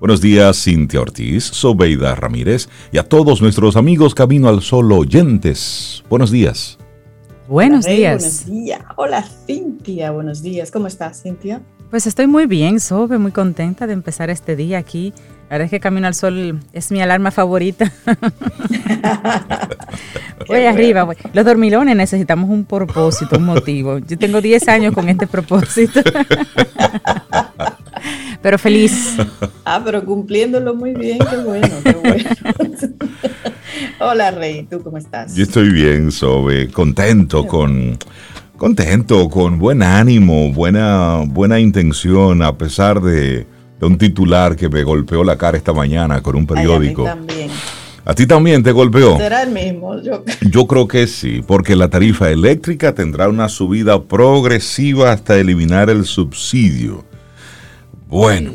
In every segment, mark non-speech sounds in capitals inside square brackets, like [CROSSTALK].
Buenos días, Cintia Ortiz, Sobeida Ramírez y a todos nuestros amigos Camino al Sol oyentes. Buenos días. Buenos días. Buenos días. Hola, Cintia. Buenos días. ¿Cómo estás, Cintia? Pues estoy muy bien, Sobe, muy contenta de empezar este día aquí. La verdad es que Camino al Sol es mi alarma favorita. [LAUGHS] voy arriba, voy. Los dormilones necesitamos un propósito, un motivo. Yo tengo 10 años con este propósito. [LAUGHS] pero feliz. [LAUGHS] Ah, pero cumpliéndolo muy bien, qué bueno, qué bueno. [LAUGHS] Hola, Rey, ¿tú cómo estás? Yo estoy bien, Sobe, contento con contento, con buen ánimo, buena buena intención a pesar de, de un titular que me golpeó la cara esta mañana con un periódico. Ay, a mí también. ¿A ti también te golpeó? ¿Será el mismo? Yo... Yo creo que sí, porque la tarifa eléctrica tendrá una subida progresiva hasta eliminar el subsidio. Bueno,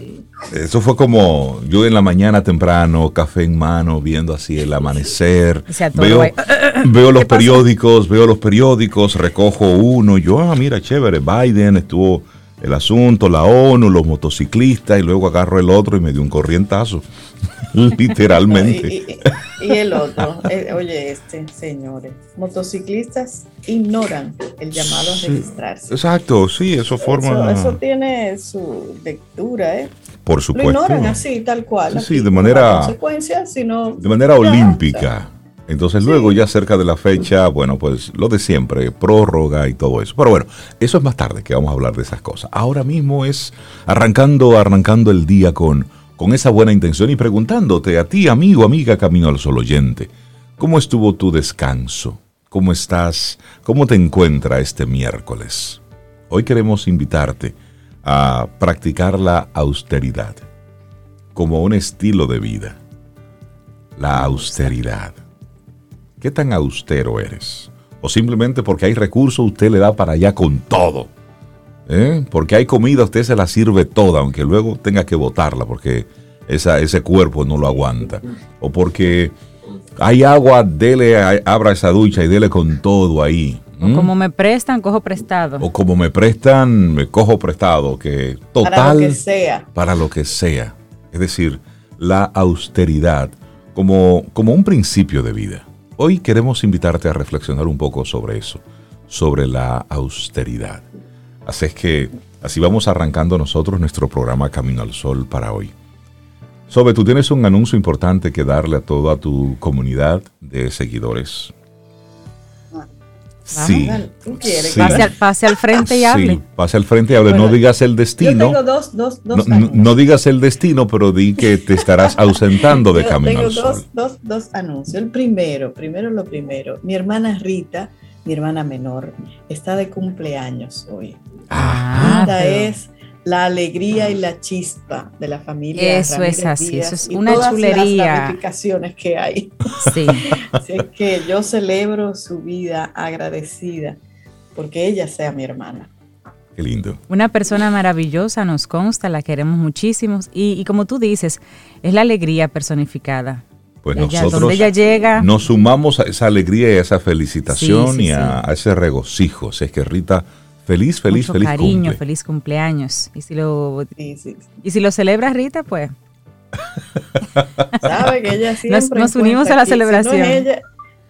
eso fue como yo en la mañana temprano, café en mano, viendo así el amanecer. Se atoró Veo, [CLEARS THROAT] veo los periódicos, veo los periódicos, recojo uno. Yo, ah, mira, chévere, Biden estuvo el asunto, la ONU, los motociclistas, y luego agarro el otro y me dio un corrientazo. [LAUGHS] Literalmente. Y, y- y el otro, eh, oye, este, señores, motociclistas ignoran el llamado a Sí. registrarse. Exacto, sí, eso forma. Eso, eso tiene su lectura, ¿eh? por Lo supuesto. ignoran así, tal cual. Sí, de no manera- hay consecuencias, sino de manera ya, olímpica. Entonces Sí. luego ya cerca de la fecha, bueno, pues lo de siempre, prórroga y todo eso. Pero bueno, eso es más tarde que vamos a hablar de esas cosas. Ahora mismo es arrancando, arrancando el día con, con esa buena intención y preguntándote a ti, amigo, amiga, camino al sol oyente, ¿cómo estuvo tu descanso? ¿Cómo estás? ¿Cómo te encuentra este miércoles? Hoy queremos invitarte a practicar la austeridad como un estilo de vida. La austeridad. ¿Qué tan austero eres? O simplemente porque hay recursos usted le da para allá con todo. ¿Eh? Porque hay comida usted se la sirve toda, aunque luego tenga que botarla porque esa, ese cuerpo no lo aguanta. O porque hay agua, dele, a- abra esa ducha y dele con todo ahí. ¿Mm? Como me prestan, cojo prestado. O como me prestan, me cojo prestado, que total Para lo que sea. para lo que sea. Es decir, la austeridad como, como un principio de vida. Hoy queremos invitarte a reflexionar un poco sobre eso, sobre la austeridad. Así es que así vamos arrancando nosotros nuestro programa Camino al Sol para hoy. Sobe, tú tienes un anuncio importante que darle a toda tu comunidad de seguidores. Sí. Pase, al, pase al frente y hable. Sí, pase al frente y hable. Bueno, no digas el Yo destino. tengo dos, dos, dos No, no- anuncios. no digas el destino, pero di que te estarás [LAUGHS] ausentando de Yo Camino tengo al dos, Sol. dos, dos anuncios. El primero, primero lo primero. Mi hermana Rita, mi hermana menor, está de cumpleaños hoy. Ah, Rita pero- es la alegría y la chispa de la familia. Eso Ramírez es así, Díaz eso es y una todas chulería. Las ramificaciones que hay. Sí. [LAUGHS] Así es que yo celebro su vida agradecida porque ella sea mi hermana. Qué lindo. Una persona maravillosa, nos consta, la queremos muchísimo. Y, y como tú dices, es la alegría personificada. Pues Ella- nosotros ella llega, nos sumamos a esa alegría y a esa felicitación Sí, sí, y a, a ese regocijo. Así es que Rita, feliz, feliz, mucho feliz cariño, cumple. feliz cumpleaños. Y si lo, Sí, sí. y si lo celebra Rita, pues [LAUGHS] Sabe que ella siempre. nos unimos encuentra a la si no celebración. ella,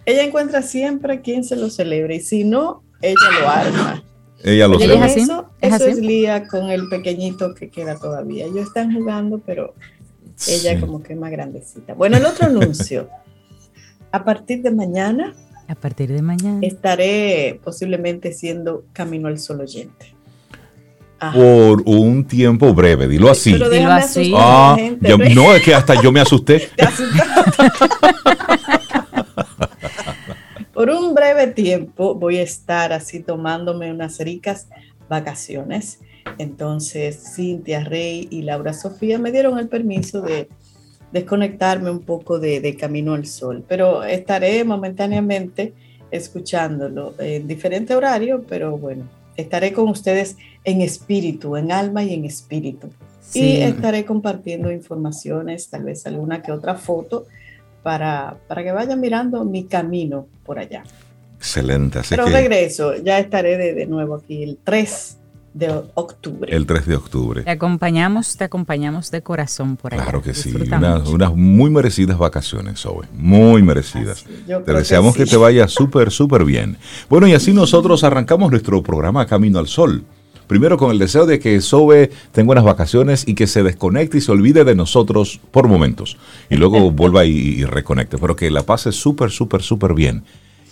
ella encuentra siempre quien se lo celebre y si no, ella lo arma. Ella lo es así, Eso, es eso es Lía con el pequeñito que queda todavía. Ellos están jugando, pero ella Sí. como que es más grandecita. Bueno, el otro anuncio. [LAUGHS] A partir de mañana a partir de mañana. estaré posiblemente siendo Camino al Sol oyente. Ajá. Por un tiempo breve, dilo así. Pero Dilo así. Ah, gente, yo- Rey. no, es que hasta yo me asusté. [LAUGHS] Te. Por un breve tiempo voy a estar así tomándome unas ricas vacaciones. Entonces, Cintia Rey y Laura Sofía me dieron el permiso de desconectarme un poco de, de Camino al Sol, pero estaré momentáneamente escuchándolo en diferente horario, pero bueno, estaré con ustedes en espíritu, en alma y en espíritu. Y Sí. estaré compartiendo informaciones, tal vez alguna que otra foto, para, para que vayan mirando mi camino por allá. Excelente. Así Pero que regreso, ya estaré de, de nuevo aquí el 3 de octubre. El 3 de octubre. Te acompañamos, te acompañamos de corazón por allá. Claro que sí, unas, muy merecidas vacaciones, Zoe, muy merecidas. te deseamos que, que te vaya súper, súper bien. Bueno, y así nosotros arrancamos nuestro programa Camino al Sol. Primero con el deseo de que Sobe tenga unas vacaciones y que se desconecte y se olvide de nosotros por momentos. Y luego vuelva y, reconecte. Pero que la pase súper, súper, súper bien.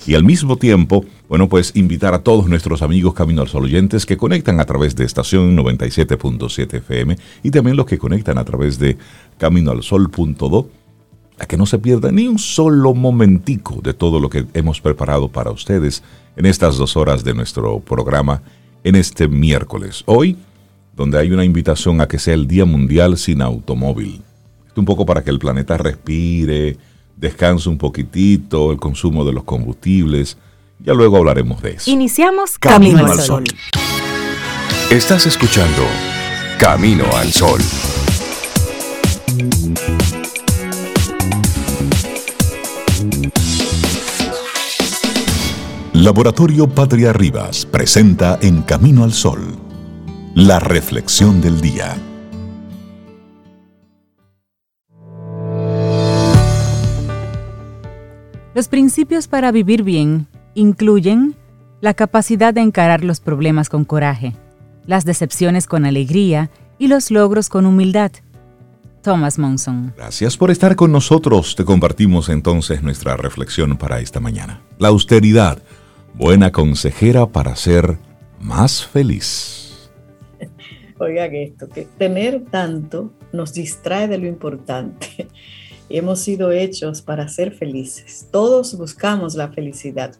Y al mismo tiempo, bueno, pues invitar a todos nuestros amigos Camino al Sol oyentes que conectan a través de estación 97.7 FM y también los que conectan a través de caminoalsol.do a que no se pierda ni un solo momentico de todo lo que hemos preparado para ustedes en estas dos horas de nuestro programa en este miércoles. Hoy, donde hay una invitación a que sea el Día Mundial sin Automóvil. Esto un poco para que el planeta respire, descanse un poquitito, el consumo de los combustibles. Ya luego hablaremos de eso. Iniciamos Camino, al Sol. Estás escuchando Camino al Sol. Laboratorio Patria Rivas presenta En Camino al Sol, la reflexión del día. Los principios para vivir bien incluyen la capacidad de encarar los problemas con coraje, las decepciones con alegría y los logros con humildad. Thomas Monson. Gracias por estar con nosotros. Te compartimos entonces nuestra reflexión para esta mañana. La austeridad buena consejera para ser más feliz. Oigan esto, que tener tanto nos distrae de lo importante. Hemos sido hechos para ser felices. Todos buscamos la felicidad.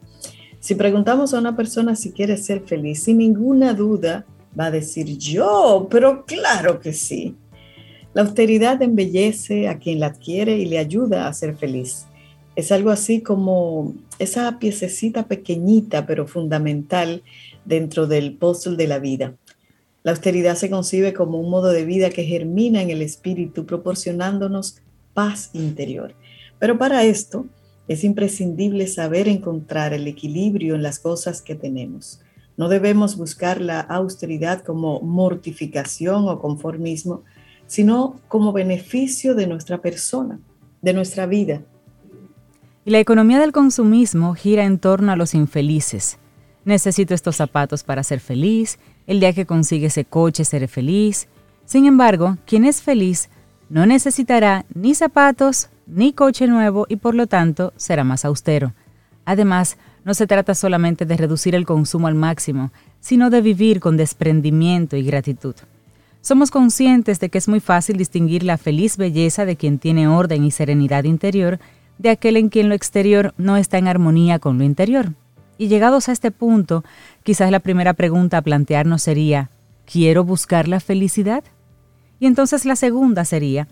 Si preguntamos a una persona si quiere ser feliz, sin ninguna duda va a decir yo, pero claro que sí. La austeridad embellece a quien la adquiere y le ayuda a ser feliz. Es algo así como esa piececita pequeñita pero fundamental dentro del puzzle de la vida. La austeridad se concibe como un modo de vida que germina en el espíritu, proporcionándonos paz interior. Pero para esto es imprescindible saber encontrar el equilibrio en las cosas que tenemos. No debemos buscar la austeridad como mortificación o conformismo, sino como beneficio de nuestra persona, de nuestra vida, y la economía del consumismo gira en torno a los infelices. Necesito estos zapatos para ser feliz, el día que consigue ese coche seré feliz. Sin embargo, quien es feliz no necesitará ni zapatos ni coche nuevo y por lo tanto será más austero. Además, no se trata solamente de reducir el consumo al máximo, sino de vivir con desprendimiento y gratitud. Somos conscientes de que es muy fácil distinguir la feliz belleza de quien tiene orden y serenidad interior de aquel en quien lo exterior no está en armonía con lo interior. Y llegados a este punto, quizás la primera pregunta a plantearnos sería, ¿quiero buscar la felicidad? Y entonces la segunda sería,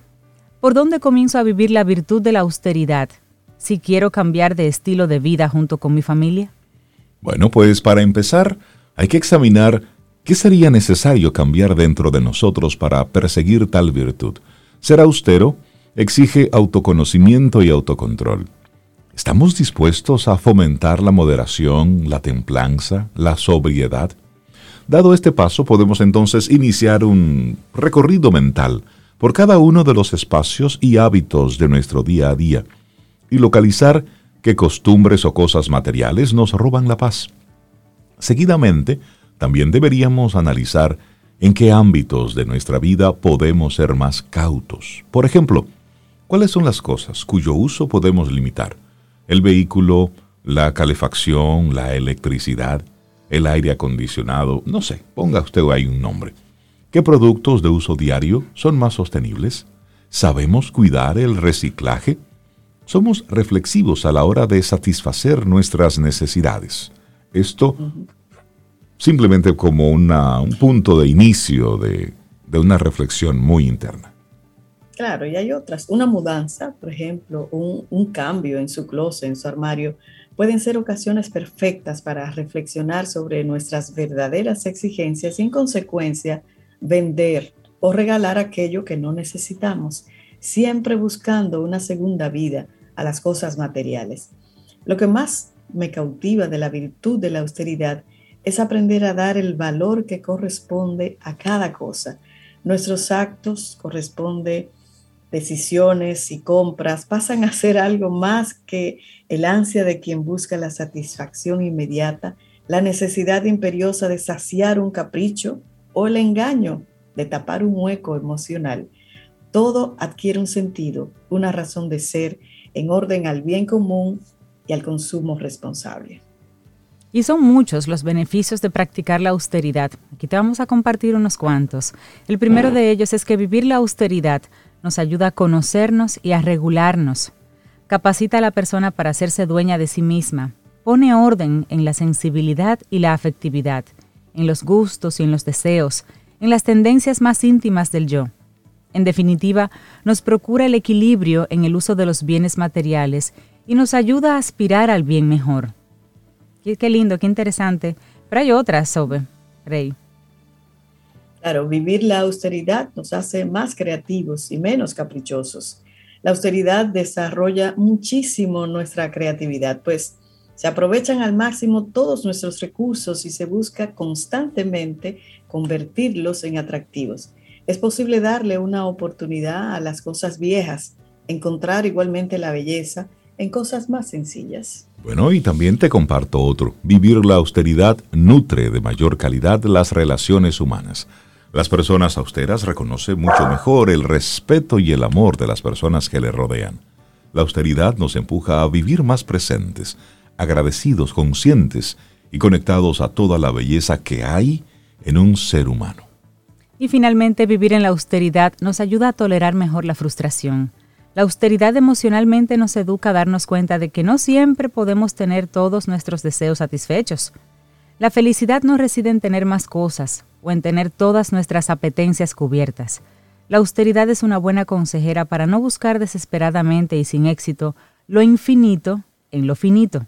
¿por dónde comienzo a vivir la virtud de la austeridad si quiero cambiar de estilo de vida junto con mi familia? Bueno, pues para empezar, hay que examinar qué sería necesario cambiar dentro de nosotros para perseguir tal virtud. ¿Ser austero? exige autoconocimiento y autocontrol. ¿Estamos dispuestos a fomentar la moderación, la templanza, la sobriedad? Dado este paso, podemos entonces iniciar un recorrido mental por cada uno de los espacios y hábitos de nuestro día a día y localizar qué costumbres o cosas materiales nos roban la paz. Seguidamente, también deberíamos analizar en qué ámbitos de nuestra vida podemos ser más cautos. Por ejemplo, ¿Cuáles son las cosas cuyo uso podemos limitar? El vehículo, la calefacción, la electricidad, el aire acondicionado, no sé, ponga usted ahí un nombre. ¿Qué productos de uso diario son más sostenibles? ¿Sabemos cuidar el reciclaje? Somos reflexivos a la hora de satisfacer nuestras necesidades. Esto simplemente como un punto de inicio de una reflexión muy interna. Claro, y hay otras. Una mudanza, por ejemplo, un, cambio en su closet, en su armario, pueden ser ocasiones perfectas para reflexionar sobre nuestras verdaderas exigencias y en consecuencia vender o regalar aquello que no necesitamos, siempre buscando una segunda vida a las cosas materiales. Lo que más me cautiva de la virtud de la austeridad es aprender a dar el valor que corresponde a cada cosa. Nuestros actos corresponden decisiones y compras pasan a ser algo más que el ansia de quien busca la satisfacción inmediata, la necesidad imperiosa de saciar un capricho o el engaño de tapar un hueco emocional. Todo adquiere un sentido, una razón de ser en orden al bien común y al consumo responsable. Y son muchos los beneficios de practicar la austeridad. Aquí te vamos a compartir unos cuantos. El primero de ellos es que vivir la austeridad nos ayuda a conocernos y a regularnos. Capacita a la persona para hacerse dueña de sí misma. Pone orden en la sensibilidad y la afectividad, en los gustos y en los deseos, en las tendencias más íntimas del yo. En definitiva, nos procura el equilibrio en el uso de los bienes materiales y nos ayuda a aspirar al bien mejor. Qué, lindo, qué interesante. Pero hay otras, Sobe, Rey. Claro, vivir la austeridad nos hace más creativos y menos caprichosos. La austeridad desarrolla muchísimo nuestra creatividad, pues se aprovechan al máximo todos nuestros recursos y se busca constantemente convertirlos en atractivos. Es posible darle una oportunidad a las cosas viejas, encontrar igualmente la belleza en cosas más sencillas. Bueno, y también te comparto otro. Vivir la austeridad nutre de mayor calidad las relaciones humanas. Las personas austeras reconocen mucho mejor el respeto y el amor de las personas que le rodean. La austeridad nos empuja a vivir más presentes, agradecidos, conscientes y conectados a toda la belleza que hay en un ser humano. Y finalmente, vivir en la austeridad nos ayuda a tolerar mejor la frustración. La austeridad emocionalmente nos educa a darnos cuenta de que no siempre podemos tener todos nuestros deseos satisfechos. La felicidad no reside en tener más cosas o en tener todas nuestras apetencias cubiertas. La austeridad es una buena consejera para no buscar desesperadamente y sin éxito lo infinito en lo finito.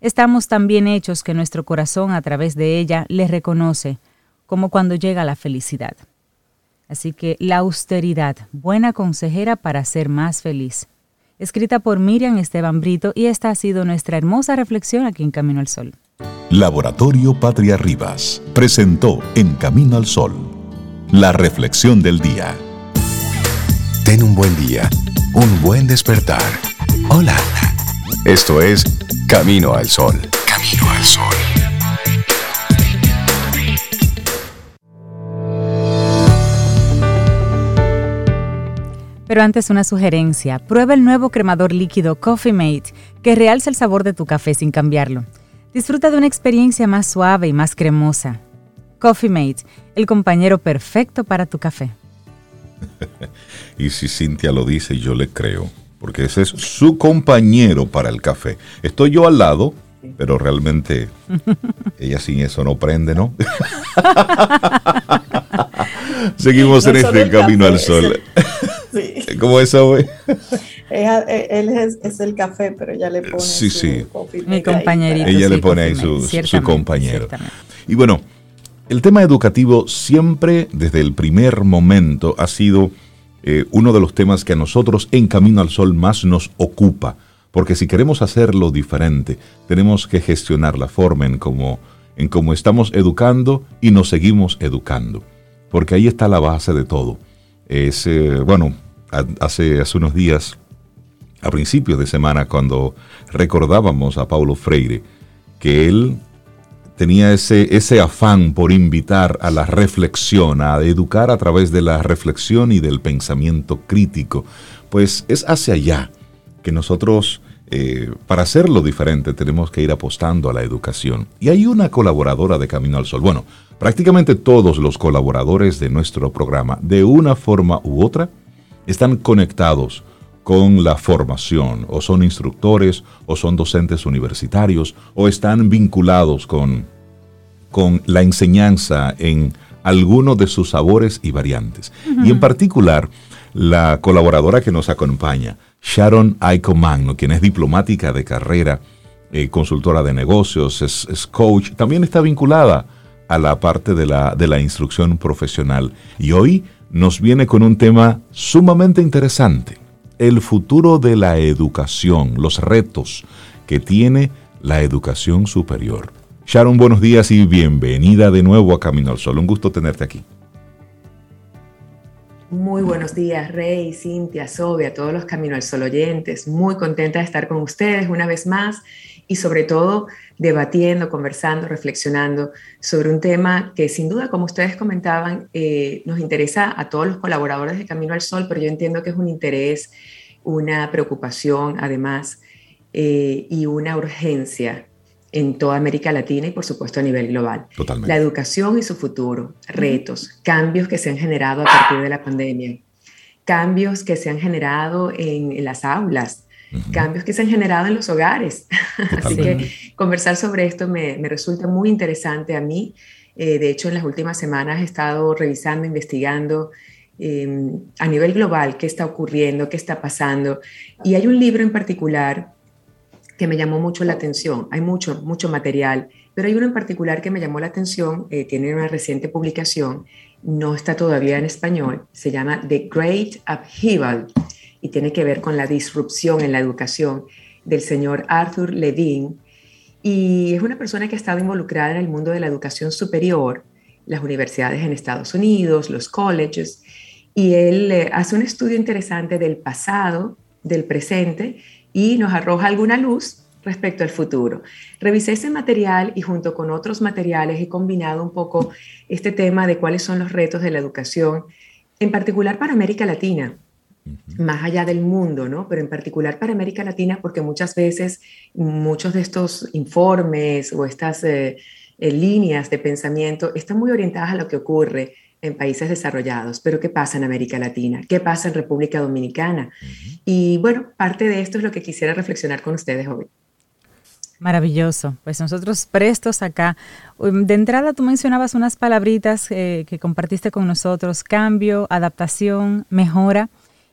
Estamos tan bien hechos que nuestro corazón a través de ella le reconoce, como cuando llega la felicidad. Así que la austeridad, buena consejera para ser más feliz. Escrita por Miriam Esteban Brito y esta ha sido nuestra hermosa reflexión aquí en Camino al Sol. Laboratorio Patria Rivas presentó En Camino al Sol la reflexión del día. Ten un buen día, un buen despertar. Hola. Esto es Camino al Sol. Camino al Sol. Pero antes una sugerencia, prueba el nuevo cremador líquido Coffee Mate que realza el sabor de tu café sin cambiarlo. Disfruta de una experiencia más suave y más cremosa. Coffee Mate, el compañero perfecto para tu café. [LAUGHS] y si Cintia lo dice, yo le creo, porque ese es su compañero para el café. Estoy yo al lado, pero realmente [LAUGHS] ella sin eso no prende, ¿no? [LAUGHS] Seguimos en este camino al sol. ¿Cómo es eso, Él es, el café, pero ella le pone sí, su sí. Mi compañerito. Ella le pone ahí su, su compañero. Y bueno, el tema educativo siempre, desde el primer momento, ha sido eh, uno de los temas que a nosotros en Camino al Sol más nos ocupa. Porque si queremos hacerlo diferente, tenemos que gestionar la forma en cómo en cómo estamos educando y nos seguimos educando. Porque ahí está la base de todo. Es, eh, bueno, hace, hace unos días, a principios de semana, cuando recordábamos a Paulo Freire, que él tenía ese, ese afán por invitar a la reflexión, a educar a través de la reflexión y del pensamiento crítico, pues es hacia allá que nosotros, eh, para hacerlo diferente, tenemos que ir apostando a la educación. Y hay una colaboradora de Camino al Sol. Bueno, prácticamente todos los colaboradores de nuestro programa, de una forma u otra, están conectados con la formación, o son instructores, o son docentes universitarios, o están vinculados con, con la enseñanza en alguno de sus sabores y variantes. Y en particular, la colaboradora que nos acompaña, Sharon Aiko Magno, quien es diplomática de carrera, eh, consultora de negocios, es, coach, también está vinculada a la parte de la, de la instrucción profesional. Y hoy nos viene con un tema sumamente interesante, el futuro de la educación, los retos que tiene la educación superior. Sharon, buenos días y bienvenida de nuevo a Camino al Sol. Un gusto tenerte aquí. Muy buenos días, Rey, Cintia, Sobe, a todos los Camino al Sol oyentes. Muy contenta de estar con ustedes una vez más y sobre todo debatiendo, conversando, reflexionando sobre un tema que sin duda, como ustedes comentaban, eh, nos interesa a todos los colaboradores de Camino al Sol, pero yo entiendo que es un interés, una preocupación además eh, y una urgencia en toda América Latina y por supuesto a nivel global. Totalmente. La educación y su futuro, retos, cambios que se han generado a partir de la pandemia, cambios que se han generado en, las aulas, cambios que se han generado en los hogares. [LAUGHS] Así que conversar sobre esto me, resulta muy interesante a mí. Eh, de hecho, en las últimas semanas he estado revisando, investigando em, a nivel global qué está ocurriendo, qué está pasando. Y hay un libro en particular que me llamó mucho la atención. Hay mucho, mucho material, pero hay uno en particular que me llamó la atención, eh, tiene una reciente publicación, no está todavía en español, se llama The Great Upheaval y tiene que ver con la disrupción en la educación del señor Arthur Levine. Y es una persona que ha estado involucrada en el mundo de la educación superior, las universidades en Estados Unidos, los colleges, y él eh, hace un estudio interesante del pasado, del presente y nos arroja alguna luz respecto al futuro. Revisé ese material y junto con otros materiales he combinado un poco este tema de cuáles son los retos de la educación, en particular para América Latina, más allá del mundo, ¿no? Pero en particular para América Latina, porque muchas veces muchos de estos informes o estas eh, eh, líneas de pensamiento están muy orientadas a lo que ocurre en países desarrollados, pero ¿qué pasa en América Latina? ¿Qué pasa en República Dominicana? Y bueno, parte de esto es lo que quisiera reflexionar con ustedes hoy. Maravilloso. Pues nosotros prestos acá. Um, de entrada tú mencionabas unas palabritas eh, que compartiste con nosotros, cambio, adaptación, mejora,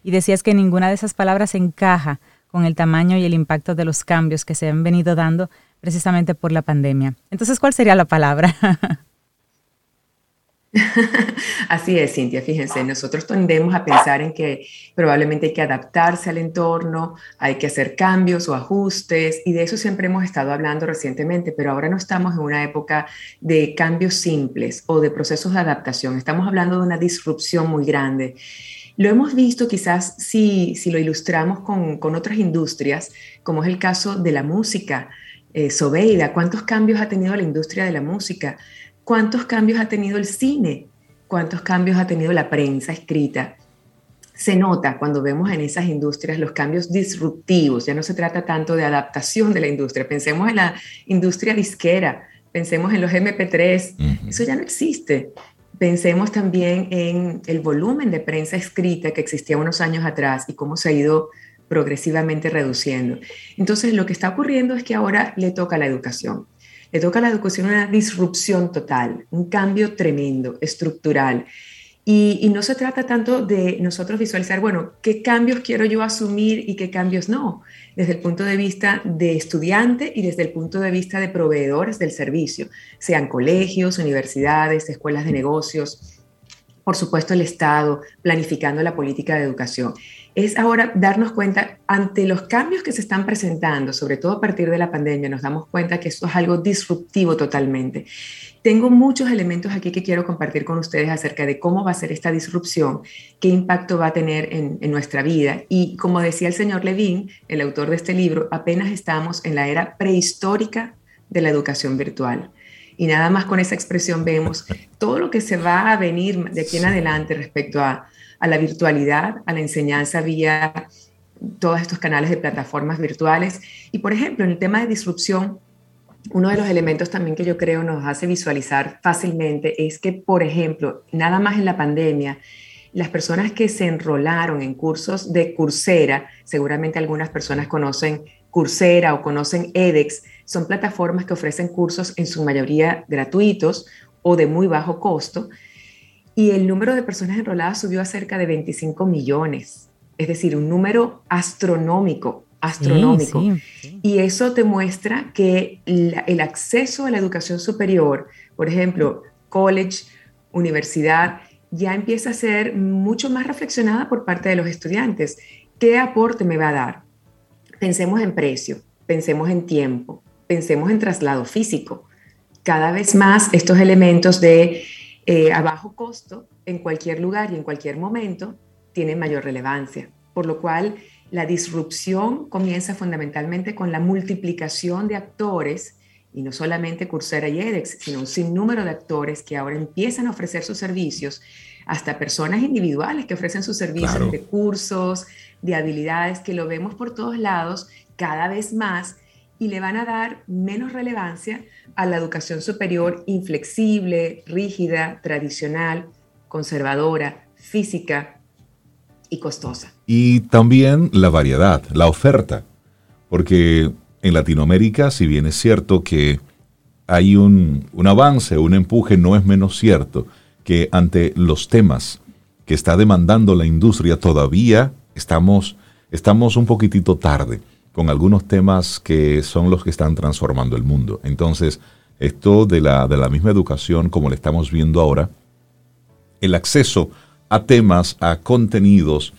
y decías que ninguna de esas palabras encaja con el tamaño y el impacto de los cambios que se han venido dando precisamente por la pandemia. Entonces, ¿cuál sería la palabra? [LAUGHS] Así es, Cintia, fíjense, nosotros tendemos a pensar en que probablemente hay que adaptarse al entorno, hay que hacer cambios o ajustes, y de eso siempre hemos estado hablando recientemente, pero ahora no estamos en una época de cambios simples o de procesos de adaptación, estamos hablando de una disrupción muy grande. Lo hemos visto quizás si, si lo ilustramos con, con otras industrias, como es el caso de la música. Eh, Sobeida, ¿cuántos cambios ha tenido la industria de la música? ¿Cuántos cambios ha tenido el cine? ¿Cuántos cambios ha tenido la prensa escrita? Se nota cuando vemos en esas industrias los cambios disruptivos. Ya no se trata tanto de adaptación de la industria. Pensemos en la industria disquera, pensemos en los MP3. Eso ya no existe. Pensemos también en el volumen de prensa escrita que existía unos años atrás y cómo se ha ido progresivamente reduciendo. Entonces, lo que está ocurriendo es que ahora le toca a la educación. Le toca a la educación una disrupción total, un cambio tremendo, estructural. Y, no se trata tanto de nosotros visualizar, bueno, qué cambios quiero yo asumir y qué cambios no, desde el punto de vista de estudiante y desde el punto de vista de proveedores del servicio, sean colegios, universidades, escuelas de negocios, por supuesto el Estado, planificando la política de educación es ahora darnos cuenta ante los cambios que se están presentando, sobre todo a partir de la pandemia, nos damos cuenta que esto es algo disruptivo totalmente. Tengo muchos elementos aquí que quiero compartir con ustedes acerca de cómo va a ser esta disrupción, qué impacto va a tener en, nuestra vida. Y como decía el señor Levin, el autor de este libro, apenas estamos en la era prehistórica de la educación virtual. Y nada más con esa expresión vemos todo lo que se va a venir de aquí en adelante respecto a a la virtualidad, a la enseñanza vía todos estos canales de plataformas virtuales. Y por ejemplo, en el tema de disrupción, uno de los elementos también que yo creo nos hace visualizar fácilmente es que, por ejemplo, nada más en la pandemia, las personas que se enrolaron en cursos de Coursera, seguramente algunas personas conocen Coursera o conocen edX, son plataformas que ofrecen cursos en su mayoría gratuitos o de muy bajo costo, y el número de personas enroladas subió a cerca de 25 millones, es decir, un número astronómico, astronómico. Y eso te muestra que el acceso a la educación superior, por ejemplo, college, universidad, ya empieza a ser mucho más reflexionada por parte de los estudiantes. ¿Qué aporte me va a dar? Pensemos en precio, pensemos en tiempo, pensemos en traslado físico, cada vez más estos elementos de eh, a bajo costo en cualquier lugar y en cualquier momento tienen mayor relevancia, por lo cual la disrupción comienza fundamentalmente con la multiplicación de actores y no solamente Coursera y edX, sino un sinnúmero de actores que ahora empiezan a ofrecer sus servicios, hasta personas individuales que ofrecen sus servicios de cursos, de habilidades, que lo vemos por todos lados cada vez más y le van a dar menos relevancia a la educación superior inflexible, rígida, tradicional, conservadora, física y costosa. Y también la variedad, la oferta, porque en Latinoamérica, si bien es cierto que hay un, un avance, un empuje, no es menos cierto que ante los temas que está demandando la industria todavía estamos, estamos un poquitito tarde con algunos temas que son los que están transformando el mundo. Entonces, esto de la, de la misma educación, como le estamos viendo ahora, el acceso a temas, a contenidos,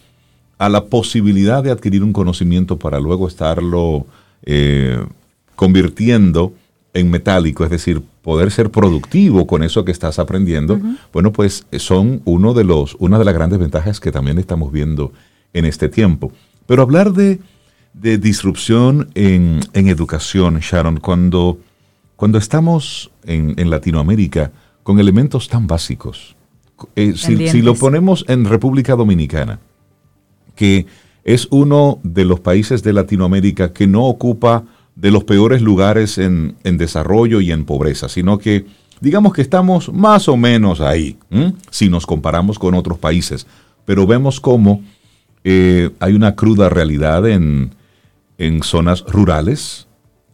a la posibilidad de adquirir un conocimiento para luego estarlo eh, convirtiendo en metálico, es decir, poder ser productivo con eso que estás aprendiendo, bueno, pues son uno de los, una de las grandes ventajas que también estamos viendo en este tiempo. Pero hablar de, disrupción en, educación, Sharon, cuando, cuando estamos en, Latinoamérica con elementos tan básicos, eh, si, si, lo ponemos en República Dominicana, que es uno de los países de Latinoamérica que no ocupa de los peores lugares en, desarrollo y en pobreza, sino que digamos que estamos más o menos ahí, si nos comparamos con otros países, pero vemos cómo eh, hay una cruda realidad en, en zonas rurales.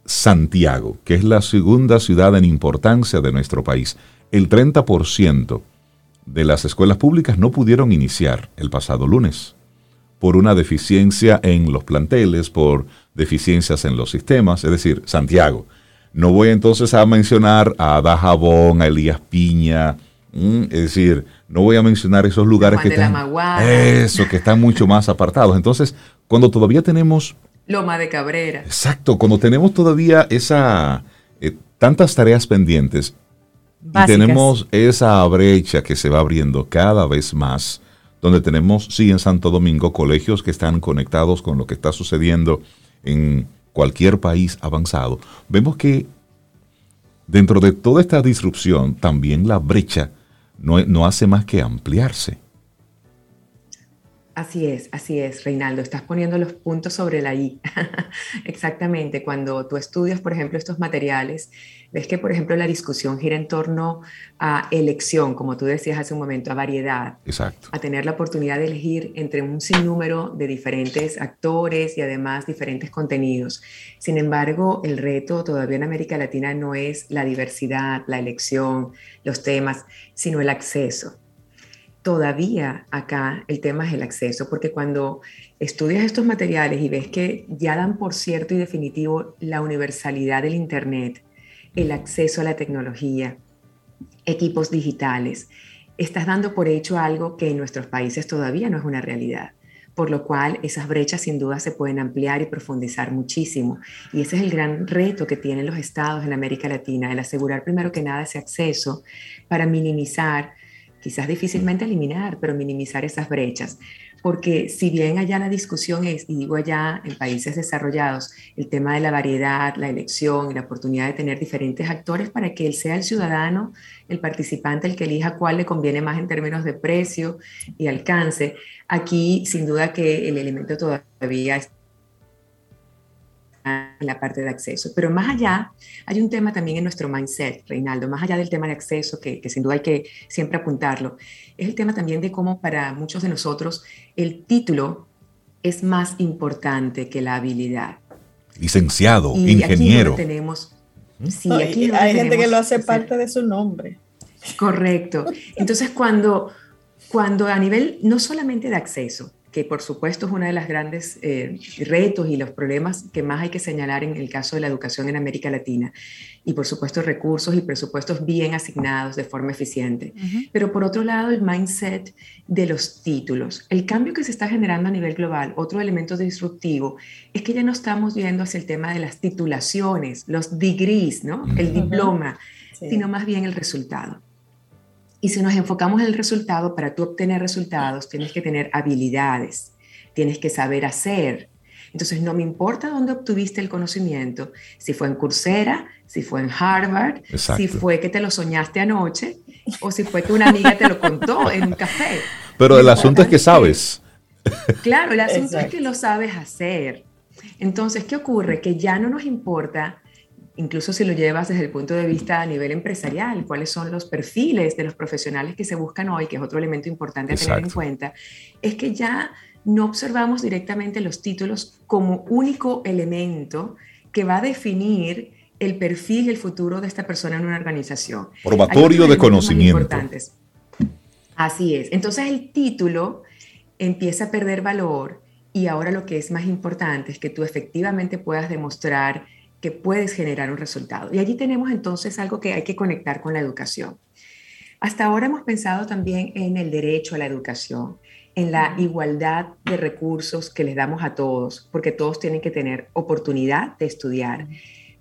Santiago, que es la segunda ciudad en importancia de nuestro país, el 30% de las escuelas públicas no pudieron iniciar el pasado lunes por una deficiencia en los planteles, por deficiencias en los sistemas, es decir, Santiago. No voy entonces a mencionar a Dajabón, a Elías Piña, es decir, no voy a mencionar esos lugares que están, eso, que están mucho más apartados. Entonces, cuando todavía tenemos Loma de Cabrera. Exacto, cuando tenemos todavía esa eh, tantas tareas pendientes y tenemos esa brecha que se va abriendo cada vez más, donde tenemos, sí, en Santo Domingo, colegios que están conectados con lo que está sucediendo en cualquier país avanzado, vemos que dentro de toda esta disrupción también la brecha no, no hace más que ampliarse. Así es, así es, Reinaldo. Estás poniendo los puntos sobre la I. [LAUGHS] Exactamente. Cuando tú estudias, por ejemplo, estos materiales, ves que, por ejemplo, la discusión gira en torno a elección, como tú decías hace un momento, a variedad. Exacto. A tener la oportunidad de elegir entre un sinnúmero de diferentes actores y además diferentes contenidos. Sin embargo, el reto todavía en América Latina no es la diversidad, la elección, los temas, sino el acceso todavía acá el tema es el acceso, porque cuando estudias estos materiales y ves que ya dan por cierto y definitivo la universalidad del Internet, el acceso a la tecnología, equipos digitales, estás dando por hecho algo que en nuestros países todavía no es una realidad por lo cual esas brechas sin duda se pueden ampliar y profundizar muchísimo. Y ese es el gran reto que tienen los estados en América Latina, el asegurar primero que nada ese acceso para minimizar quizás difícilmente eliminar, pero minimizar esas brechas. Porque si bien allá la discusión es, y digo allá en países desarrollados, el tema de la variedad, la elección y la oportunidad de tener diferentes actores para que él sea el ciudadano, el participante, el que elija cuál le conviene más en términos de precio y alcance, aquí sin duda que el elemento todavía está la parte de acceso. Pero más allá, hay un tema también en nuestro mindset, Reinaldo, más allá del tema de acceso, que, sin duda hay que siempre apuntarlo, es el tema también de cómo para muchos de nosotros el título es más importante que la habilidad. Licenciado, ingeniero. Aquí tenemos, sí, aquí hay gente que lo hace parte de su nombre. Correcto. Entonces, cuando, cuando a nivel no solamente de acceso, que por supuesto es uno de los grandes eh, retos y los problemas que más hay que señalar en el caso de la educación en América Latina. Y por supuesto recursos y presupuestos bien asignados de forma eficiente. Pero por otro lado, el mindset de los títulos. El cambio que se está generando a nivel global, otro elemento disruptivo, es que ya no estamos viendo hacia el tema de las titulaciones, los degrees, ¿no? El diploma sino más bien el resultado. Y si nos enfocamos en el resultado, para tú obtener resultados tienes que tener habilidades, tienes que saber hacer. Entonces no me importa dónde obtuviste el conocimiento, si fue en Coursera, si fue en Harvard, si fue que te lo soñaste anoche o si fue que una amiga te lo contó en un café. Pero el asunto es que sabes. Claro, el asunto es que lo sabes hacer. Entonces, ¿qué ocurre? Que ya no nos importa, incluso si lo llevas desde el punto de vista a nivel empresarial, cuáles son los perfiles de los profesionales que se buscan hoy, que es otro elemento importante a tener en cuenta, es que ya no observamos directamente los títulos como único elemento que va a definir el perfil y el futuro de esta persona en una organización. Probatorio de conocimiento. Así es. Entonces el título empieza a perder valor y ahora lo que es más importante es que tú efectivamente puedas demostrar que puedes generar un resultado. Y allí tenemos entonces algo que hay que conectar con la educación. Hasta ahora hemos pensado también en el derecho a la educación, en la igualdad de recursos que les damos a todos, porque todos tienen que tener oportunidad de estudiar.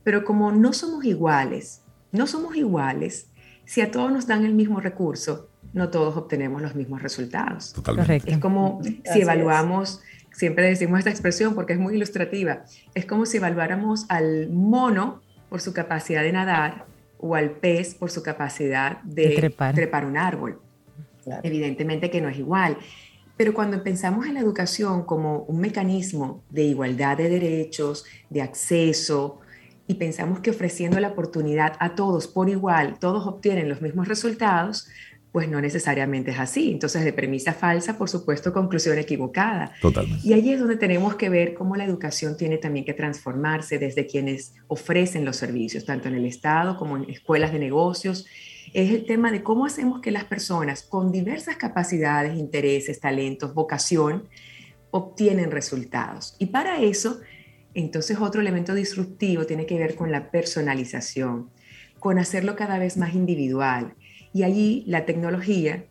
Pero como no somos iguales, no somos iguales, si a todos nos dan el mismo recurso, no todos obtenemos los mismos resultados. Totalmente. Es como si evaluamos, siempre decimos esta expresión porque es muy ilustrativa, es como si evaluáramos al mono por su capacidad de nadar o al pez por su capacidad de, trepar. un árbol. Evidentemente que no es igual. Pero cuando pensamos en la educación como un mecanismo de igualdad de derechos, de acceso, y pensamos que ofreciendo la oportunidad a todos por igual, todos obtienen los mismos resultados, pues no necesariamente es así. Entonces, de premisa falsa, por supuesto, conclusión equivocada. Totalmente. Y allí es donde tenemos que ver cómo la educación tiene también que transformarse desde quienes ofrecen los servicios, tanto en el Estado como en escuelas de negocios. Es el tema de cómo hacemos que las personas con diversas capacidades, intereses, talentos, vocación, obtienen resultados. Y para eso, entonces, otro elemento disruptivo tiene que ver con la personalización, con hacerlo cada vez más individual y allí la tecnología,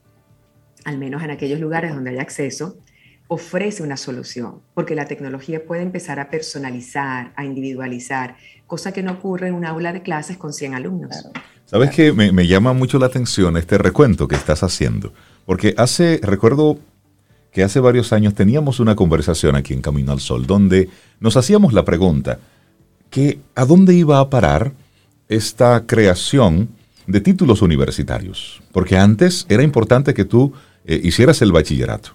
al menos en aquellos lugares donde hay acceso, ofrece una solución, porque la tecnología puede empezar a personalizar, a individualizar, cosa que no ocurre en un aula de clases con 100 alumnos. Sabes que me, me, llama mucho la atención este recuento que estás haciendo, porque hace, recuerdo que hace varios años teníamos una conversación aquí en Camino al Sol, donde nos hacíamos la pregunta, que ¿a dónde iba a parar esta creación de títulos universitarios, porque antes era importante que tú eh, hicieras el bachillerato.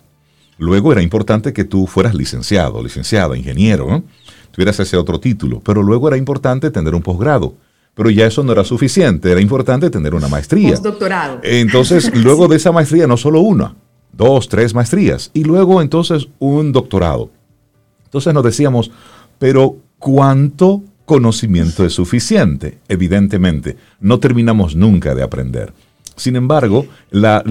Luego era importante que tú fueras licenciado, licenciada, ingeniero, tuvieras ese otro título, pero luego era importante tener un posgrado. Pero ya eso no era suficiente, era importante tener una maestría. Postdoctorado. Entonces, [LAUGHS] luego de esa maestría, no solo una, dos, tres maestrías, y luego entonces un doctorado. Entonces nos decíamos, pero ¿cuánto conocimiento es suficiente. Evidentemente, no terminamos nunca de aprender. Sin embargo, la,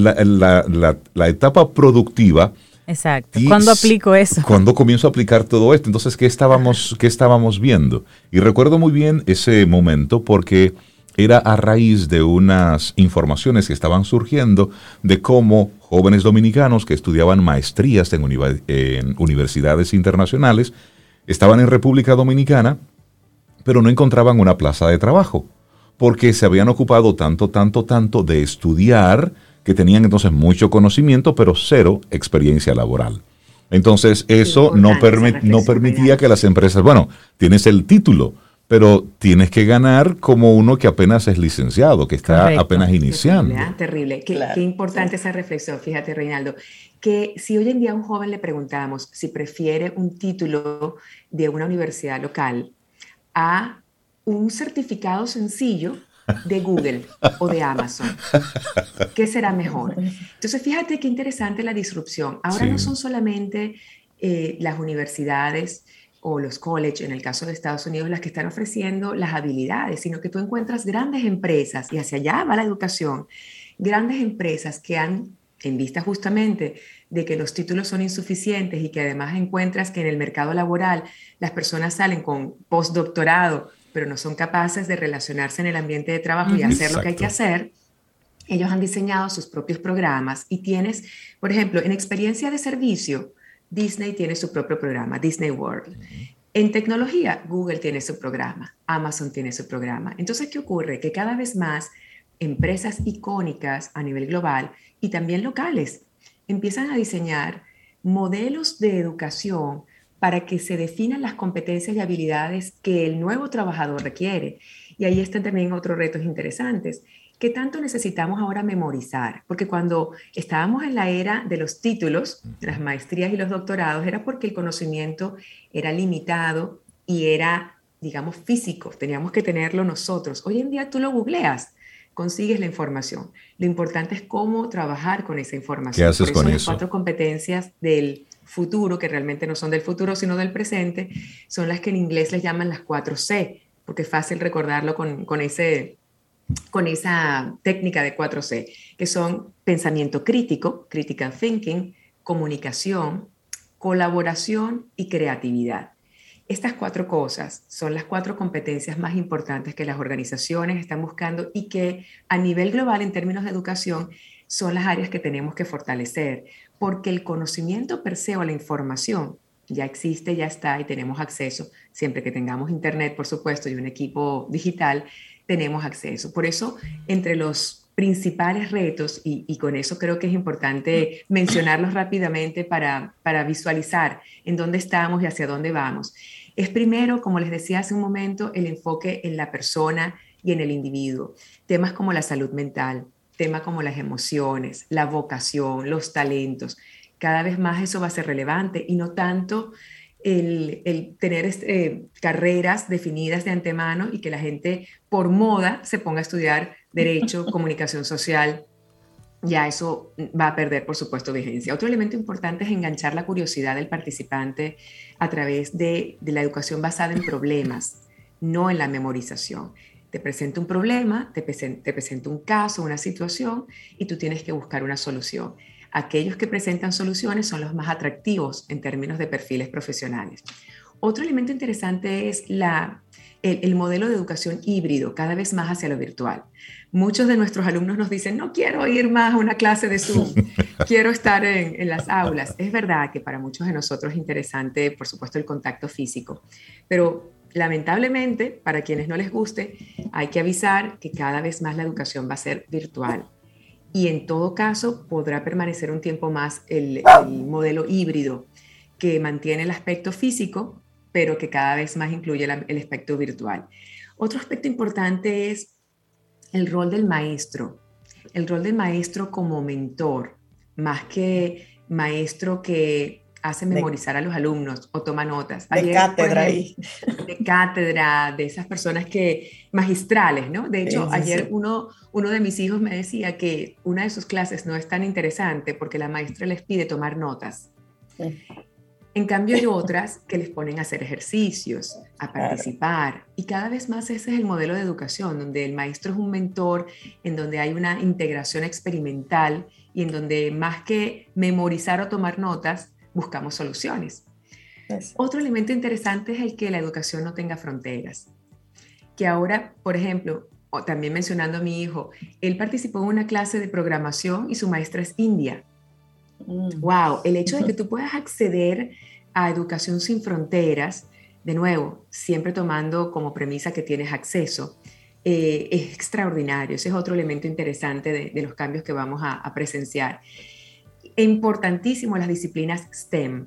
etapa productiva... Exacto. ¿Cuándo aplico eso? Cuando comienzo a aplicar todo esto. Entonces, ¿qué estábamos, ¿qué estábamos viendo? Y recuerdo muy bien ese momento porque era a raíz de unas informaciones que estaban surgiendo de cómo jóvenes dominicanos que estudiaban maestrías en universidades internacionales estaban en República Dominicana pero no encontraban una plaza de trabajo, porque se habían ocupado tanto, tanto, tanto de estudiar, que tenían entonces mucho conocimiento, pero cero experiencia laboral. Entonces eso no, no permitía que las empresas, bueno, tienes el título, pero tienes que ganar como uno que apenas es licenciado, que está apenas iniciando. Terrible, ¿ah? Qué, importante esa reflexión, fíjate Reinaldo, que si hoy en día a un joven le preguntamos si prefiere un título de una universidad local a un certificado sencillo de Google o de Amazon. ¿Qué será mejor? Entonces, fíjate qué interesante la disrupción. Ahora no son solamente eh, las universidades o los colleges, en el caso de Estados Unidos, las que están ofreciendo las habilidades, sino que tú encuentras grandes empresas, y hacia allá va la educación, grandes empresas que han, en vista justamente de que los títulos son insuficientes y que además encuentras que en el mercado laboral las personas salen con postdoctorado, pero no son capaces de relacionarse en el ambiente de trabajo y hacer lo que hay que hacer, ellos han diseñado sus propios programas y tienes, por ejemplo, en experiencia de servicio, Disney tiene su propio programa, Disney World. En tecnología, Google tiene su programa, Amazon tiene su programa. Entonces, ¿qué ocurre? Que cada vez más empresas icónicas a nivel global y también locales empiezan a diseñar modelos de educación para que se definan las competencias y habilidades que el nuevo trabajador requiere. Y ahí están también otros retos interesantes. ¿Qué tanto necesitamos ahora memorizar? Porque cuando estábamos en la era de los títulos, las maestrías y los doctorados, era porque el conocimiento era limitado y era, digamos, físico. Teníamos que tenerlo nosotros. Hoy en día tú lo googleas, consigues la información. Lo importante es cómo trabajar con esa información. ¿Qué haces con eso? Las cuatro competencias del futuro, que realmente no son del futuro, sino del presente, son las que en inglés les llaman las 4C, porque es fácil recordarlo con, con, ese, con esa técnica de 4C, que son pensamiento crítico, critical thinking, comunicación, colaboración y creatividad. Estas cuatro cosas son las cuatro competencias más importantes que las organizaciones están buscando y que a nivel global en términos de educación son las áreas que tenemos que fortalecer, porque el conocimiento per se o la información ya existe, ya está y tenemos acceso, siempre que tengamos internet, por supuesto, y un equipo digital, tenemos acceso. Por eso, entre los principales retos, y, con eso creo que es importante mencionarlos rápidamente para, para visualizar en dónde estamos y hacia dónde vamos, es primero, como les decía hace un momento, el enfoque en la persona y en el individuo. Temas como la salud mental, temas como las emociones, la vocación, los talentos. Cada vez más eso va a ser relevante y no tanto el, tener este, carreras definidas de antemano y que la gente por moda se ponga a estudiar derecho, [LAUGHS] comunicación social. Ya eso va a perder, por supuesto, vigencia. Otro elemento importante es enganchar la curiosidad del participante a través de, la educación basada en problemas, no en la memorización. Te presento un problema, te, te presento un caso, una situación y tú tienes que buscar una solución. Aquellos que presentan soluciones son los más atractivos en términos de perfiles profesionales. Otro elemento interesante es la, el, modelo de educación híbrido, cada vez más hacia lo virtual. Muchos de nuestros alumnos nos dicen, no quiero ir más a una clase de Zoom, [LAUGHS] quiero estar en, en las aulas. Es verdad que para muchos de nosotros es interesante, por supuesto, el contacto físico, pero lamentablemente, para quienes no les guste, hay que avisar que cada vez más la educación va a ser virtual. Y en todo caso, podrá permanecer un tiempo más el, modelo híbrido que mantiene el aspecto físico, pero que cada vez más incluye el aspecto virtual. Otro aspecto importante es el rol del maestro, el rol del maestro como mentor, más que maestro que hace memorizar a los alumnos o toma notas. De cátedra ahí. De cátedra, de esas personas que, magistrales, ¿no? De hecho, ayer Uno, uno de mis hijos me decía que una de sus clases no es tan interesante porque la maestra les pide tomar notas. En cambio hay [LAUGHS] otras que les ponen a hacer ejercicios, a participar. Y cada vez más ese es el modelo de educación, donde el maestro es un mentor, en donde hay una integración experimental y en donde más que memorizar o tomar notas, buscamos soluciones. Otro elemento interesante es el que la educación no tenga fronteras. Que ahora, por ejemplo, o también mencionando a mi hijo, él participó en una clase de programación y su maestra es india. Wow, mm. el hecho de que [LAUGHS] tú puedas acceder a educación sin fronteras, de nuevo, siempre tomando como premisa que tienes acceso, eh, es extraordinario. Ese es otro elemento interesante de, los cambios que vamos a, a presenciar importantísimo las disciplinas STEM,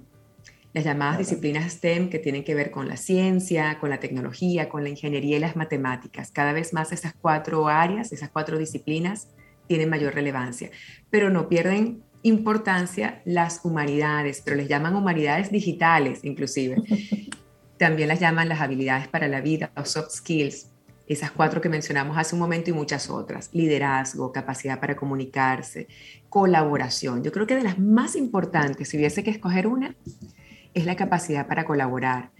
las llamadas disciplinas STEM que tienen que ver con la ciencia, con la tecnología, con la ingeniería y las matemáticas. Cada vez más esas cuatro áreas, esas cuatro disciplinas tienen mayor relevancia, pero no pierden importancia las humanidades, pero les llaman humanidades digitales inclusive. [LAUGHS] También las llaman las habilidades para la vida o soft skills, esas cuatro que mencionamos hace un momento y muchas otras, liderazgo, capacidad para comunicarse, colaboración. Yo creo que de las más importantes, si hubiese que escoger una, es la capacidad para colaborar.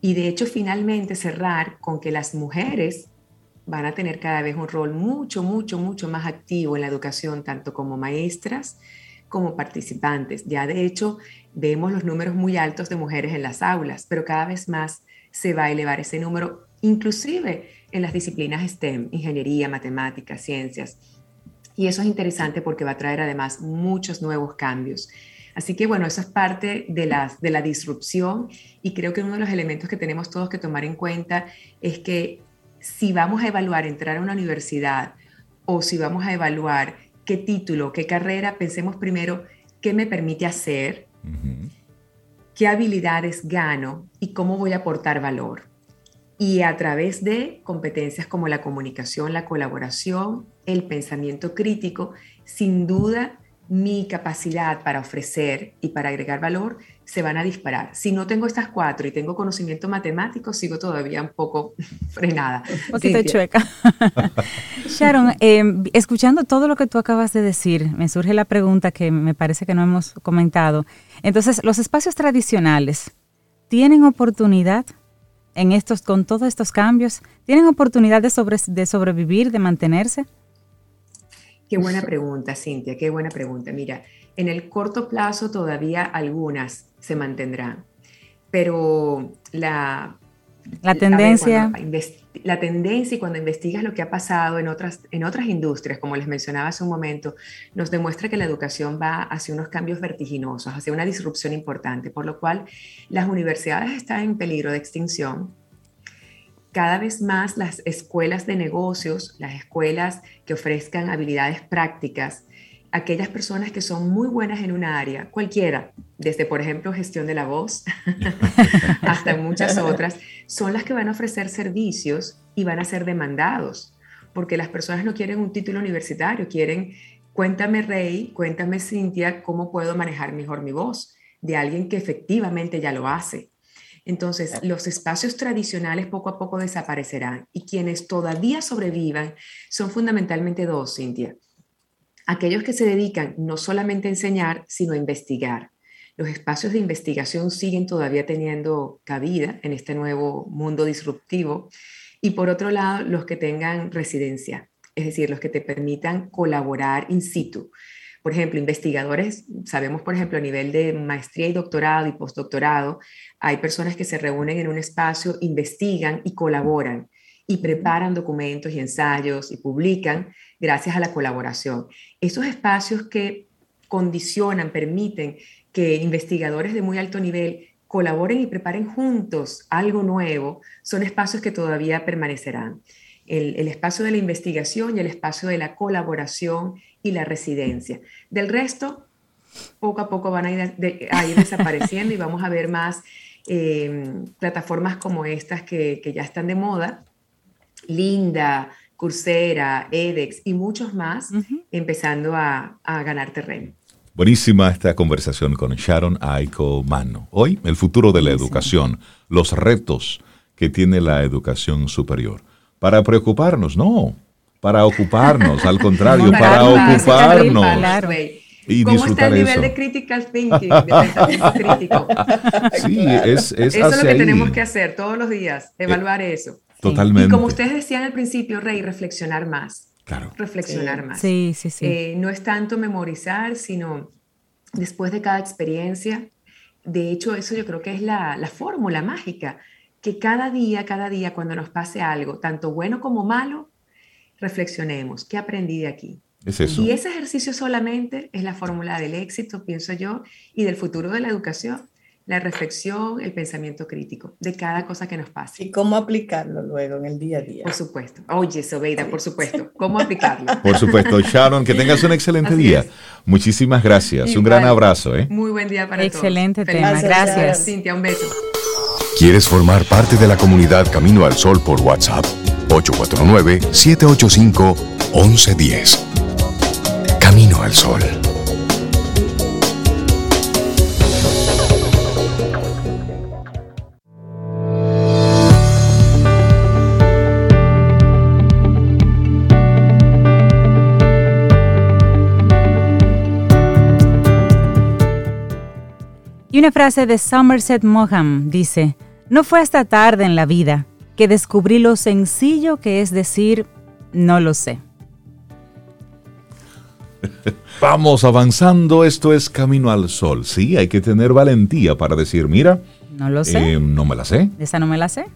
Y de hecho, finalmente cerrar con que las mujeres van a tener cada vez un rol mucho, mucho, mucho más activo en la educación, tanto como maestras como participantes. Ya de hecho, vemos los números muy altos de mujeres en las aulas, pero cada vez más se va a elevar ese número, inclusive en las disciplinas STEM, ingeniería, matemáticas, ciencias. Y eso es interesante porque va a traer además muchos nuevos cambios. Así que bueno, eso es parte de la, de la disrupción y creo que uno de los elementos que tenemos todos que tomar en cuenta es que si vamos a evaluar entrar a una universidad o si vamos a evaluar qué título, qué carrera, pensemos primero qué me permite hacer, qué habilidades gano y cómo voy a aportar valor. Y a través de competencias como la comunicación, la colaboración, el pensamiento crítico, sin duda mi capacidad para ofrecer y para agregar valor se van a disparar. Si no tengo estas cuatro y tengo conocimiento matemático, sigo todavía un poco [LAUGHS] frenada. Un poquito chueca. [LAUGHS] Sharon, em, escuchando todo lo que tú acabas de decir, me surge la pregunta que me parece que no hemos comentado. Entonces, ¿los espacios tradicionales tienen oportunidad en estos, con todos estos cambios? ¿Tienen oportunidad de, de sobrevivir, de mantenerse? Qué buena pregunta, Cintia, qué buena pregunta. Mira, en el corto plazo todavía algunas se mantendrán, pero la, la tendencia... la tendencia y cuando investigas lo que ha pasado en otras, en otras industrias, como les mencionaba hace un momento, nos demuestra que la educación va hacia unos cambios vertiginosos, hacia una disrupción importante, por lo cual las universidades están en peligro de extinción. Cada vez más las escuelas de negocios, las escuelas que ofrezcan habilidades prácticas, aquellas personas que son muy buenas en una área, cualquiera, desde por ejemplo gestión de la voz [LAUGHS] hasta muchas otras, son las que van a ofrecer servicios y van a ser demandados, porque las personas no quieren un título universitario, quieren, cuéntame Rey, cuéntame Cintia, cómo puedo manejar mejor mi voz, de alguien que efectivamente ya lo hace. Entonces, los espacios tradicionales poco a poco desaparecerán y quienes todavía sobrevivan son fundamentalmente dos, Cintia. Aquellos que se dedican no solamente a enseñar, sino a investigar. Los espacios de investigación siguen todavía teniendo cabida en este nuevo mundo disruptivo. Y por otro lado, los que tengan residencia, es decir, los que te permitan colaborar in situ. Por ejemplo, investigadores, sabemos, por ejemplo, a nivel de maestría y doctorado y postdoctorado, hay personas que se reúnen en un espacio, investigan y colaboran y preparan documentos y ensayos y publican gracias a la colaboración. Esos espacios que condicionan, permiten que investigadores de muy alto nivel colaboren y preparen juntos algo nuevo, son espacios que todavía permanecerán. El, espacio de la investigación y el espacio de la colaboración y la residencia. Del resto, poco a poco van a ir, desapareciendo y vamos a ver más eh, plataformas como estas que, ya están de moda, Linda, Coursera, edX y muchos más, empezando a, ganar terreno. Buenísima esta conversación con Sharon Aiko Mano. Hoy, el futuro de la educación, los retos que tiene la educación superior. Para preocuparnos, no, para ocuparnos, al [LAUGHS] contrario, para, ocuparnos. Y ¿Cómo está el nivel de critical thinking, de pensamiento [LAUGHS] crítico? Sí, es, es Eso es lo que tenemos que hacer todos los días, eh, evaluar eso. Totalmente. Y como ustedes decían al principio, Rey, reflexionar más. Claro. Reflexionar más. Sí, sí, sí. Eh, no es tanto memorizar, sino después de cada experiencia. De hecho, eso yo creo que es la, la fórmula mágica, que cada día, cada día, cuando nos pase algo, tanto bueno como malo, reflexionemos, ¿qué aprendí de aquí? Es eso. Y ese ejercicio solamente es la fórmula del éxito, pienso yo, y del futuro de la educación, la reflexión, el pensamiento crítico de cada cosa que nos pase. Y cómo aplicarlo luego en el día a día. Por supuesto. Oye, Sobeida, por supuesto. ¿Cómo aplicarlo? Por supuesto. Sharon, que tengas un excelente día. Muchísimas gracias. un gran abrazo. ¿eh? Muy buen día para todos. Excelente tema. Gracias. Cintia, un beso. ¿Quieres formar parte de la comunidad Camino al Sol por WhatsApp? 849-785-1110. Camino al Sol. Una frase de Somerset Maugham dice, no fue hasta tarde en la vida que descubrí lo sencillo que es decir, no lo sé. [LAUGHS] Vamos avanzando, esto es Camino al Sol. Sí, hay que tener valentía para decir, mira, no lo sé. Eh, no me la sé. Esa no me la sé.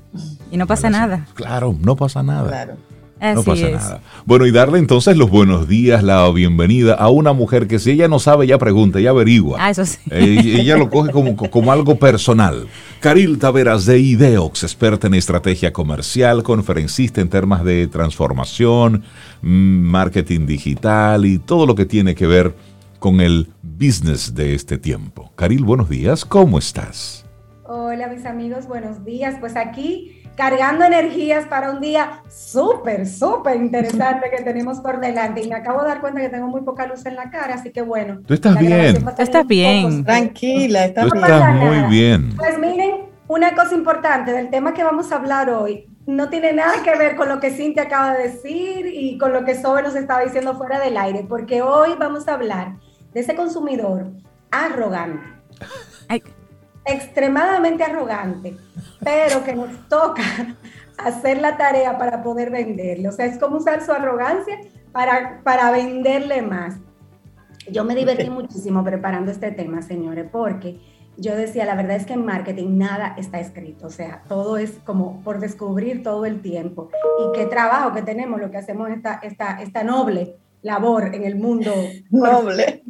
Y no pasa nada. Claro, no pasa nada. No pasa nada. Bueno, y darle entonces los buenos días, la bienvenida a una mujer que si ella no sabe, ya pregunta, ya averigua. Ah, eso sí. ella lo coge como, como algo personal. Caril Taveras de Ideox, experta en estrategia comercial, conferencista en temas de transformación, mm, marketing digital y todo lo que tiene que ver con el business de este tiempo. Caril, buenos días, ¿cómo estás? Hola mis amigos, buenos días. Pues aquí cargando energías para un día súper, súper interesante que tenemos por delante. Y me acabo de dar cuenta que tengo muy poca luz en la cara, así que bueno. Tú estás bien. estás bien. Tranquila, estás, Tú estás muy bien. Pues miren, una cosa importante del tema que vamos a hablar hoy no tiene nada que ver con lo que Cintia acaba de decir y con lo que Sobe nos estaba diciendo fuera del aire, porque hoy vamos a hablar de ese consumidor arrogante extremadamente arrogante, pero que nos toca hacer la tarea para poder venderle. O sea, es como usar su arrogancia para, para venderle más. Yo me divertí muchísimo preparando este tema, señores, porque yo decía, la verdad es que en marketing nada está escrito, o sea, todo es como por descubrir todo el tiempo. Y qué trabajo que tenemos, lo que hacemos esta, esta, esta noble labor en el mundo [LAUGHS] noble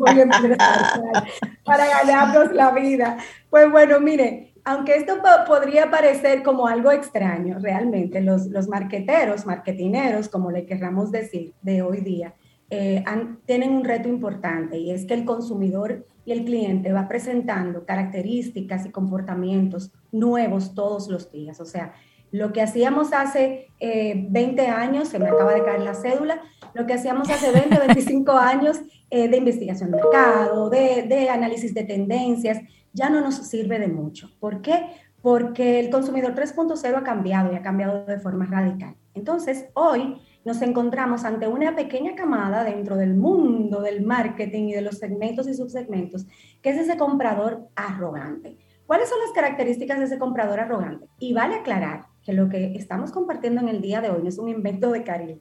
para ganarnos la vida. Pues bueno, mire, aunque esto podría parecer como algo extraño, realmente los, los marqueteros, marketineros, como le querramos decir, de hoy día, eh, tienen un reto importante y es que el consumidor y el cliente va presentando características y comportamientos nuevos todos los días. O sea, lo que hacíamos hace 20 eh, años, se me acaba de caer la cédula, lo que hacíamos hace 20, 25 [LAUGHS] años eh, de investigación de mercado, de, de, análisis de tendencias, ya no nos sirve de mucho. ¿Por qué? Porque el consumidor 3.0 ha cambiado y ha cambiado de forma radical. Entonces, hoy nos encontramos ante una pequeña camada dentro del mundo del marketing y de los segmentos y subsegmentos, que es ese comprador arrogante. ¿Cuáles son las características de ese comprador arrogante? Y vale aclarar que lo que estamos compartiendo en el día de hoy no es un invento de Caril,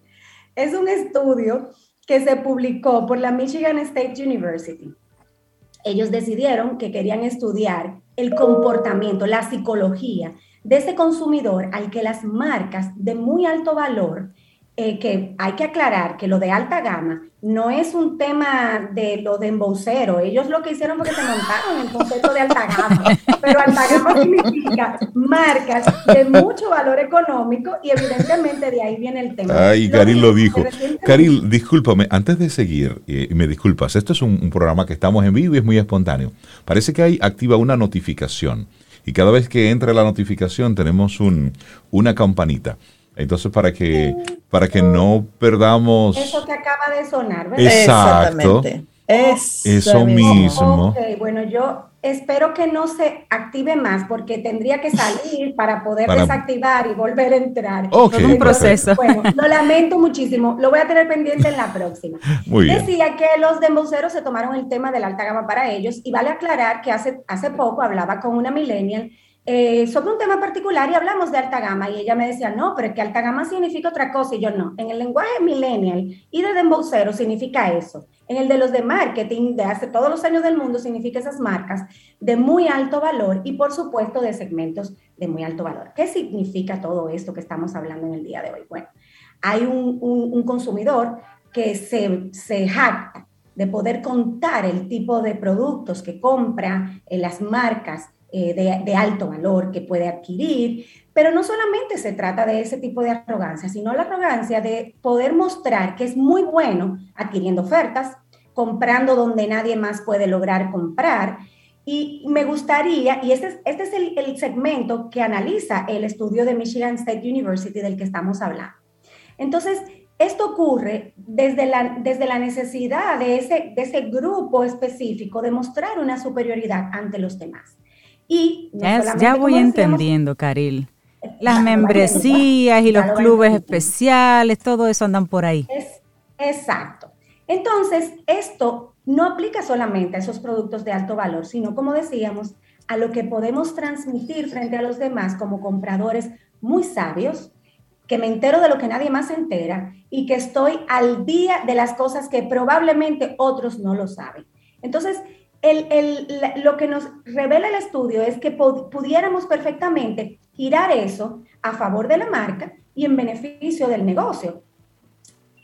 es un estudio que se publicó por la Michigan State University. Ellos decidieron que querían estudiar el comportamiento, la psicología de ese consumidor al que las marcas de muy alto valor eh, que hay que aclarar que lo de alta gama no es un tema de lo de embocero. Ellos lo que hicieron fue que se montaron el concepto de alta gama. [LAUGHS] Pero alta gama significa marcas de mucho valor económico y evidentemente de ahí viene el tema. Ay, Caril lo dijo. Caril, discúlpame, antes de seguir, y me disculpas, esto es un, programa que estamos en vivo y es muy espontáneo. Parece que hay activa una notificación y cada vez que entra la notificación tenemos un, una campanita. Entonces, para que, para que no perdamos... Eso que acaba de sonar, ¿verdad? Exacto. Eso mismo. bueno, yo espero que no se active más porque tendría que salir [LAUGHS] para poder desactivar y volver a entrar. Okay, un proceso. Bueno, lo lamento muchísimo. Lo voy a tener pendiente en la próxima. [LAUGHS] Muy bien. Decía que los demboceros se tomaron el tema de la alta gama para ellos y vale aclarar que hace, hace poco hablaba con una millennial eh, sobre un tema particular y hablamos de alta gama y ella me decía, no, pero es que alta gama significa otra cosa y yo no. En el lenguaje millennial y de dembocero significa eso. En el de los de marketing de hace todos los años del mundo significa esas marcas de muy alto valor y por supuesto de segmentos de muy alto valor. ¿Qué significa todo esto que estamos hablando en el día de hoy? Bueno, hay un, un, consumidor que se, se jacta de poder contar el tipo de productos que compra, en las marcas, eh, de, alto valor que puede adquirir, pero no solamente se trata de ese tipo de arrogancia, sino la arrogancia de poder mostrar que es muy bueno adquiriendo ofertas, comprando donde nadie más puede lograr comprar. Y me gustaría, y este es, este es el, el segmento que analiza el estudio de Michigan State University del que estamos hablando. Entonces, esto ocurre desde la, desde la necesidad de ese, de ese grupo específico de mostrar una superioridad ante los demás. Y ya, voy entendiendo, Caril. Las membresías y los clubes especiales, todo eso andan por ahí. Es, exacto. Entonces, esto no aplica solamente a esos productos de alto valor, sino, como decíamos, a lo que podemos transmitir frente a los demás como compradores muy sabios, que me entero de lo que nadie más se entera y que estoy al día de las cosas que probablemente otros no lo saben. Entonces, lo que nos revela el estudio es que pudiéramos perfectamente girar eso a favor de la marca y en beneficio del negocio.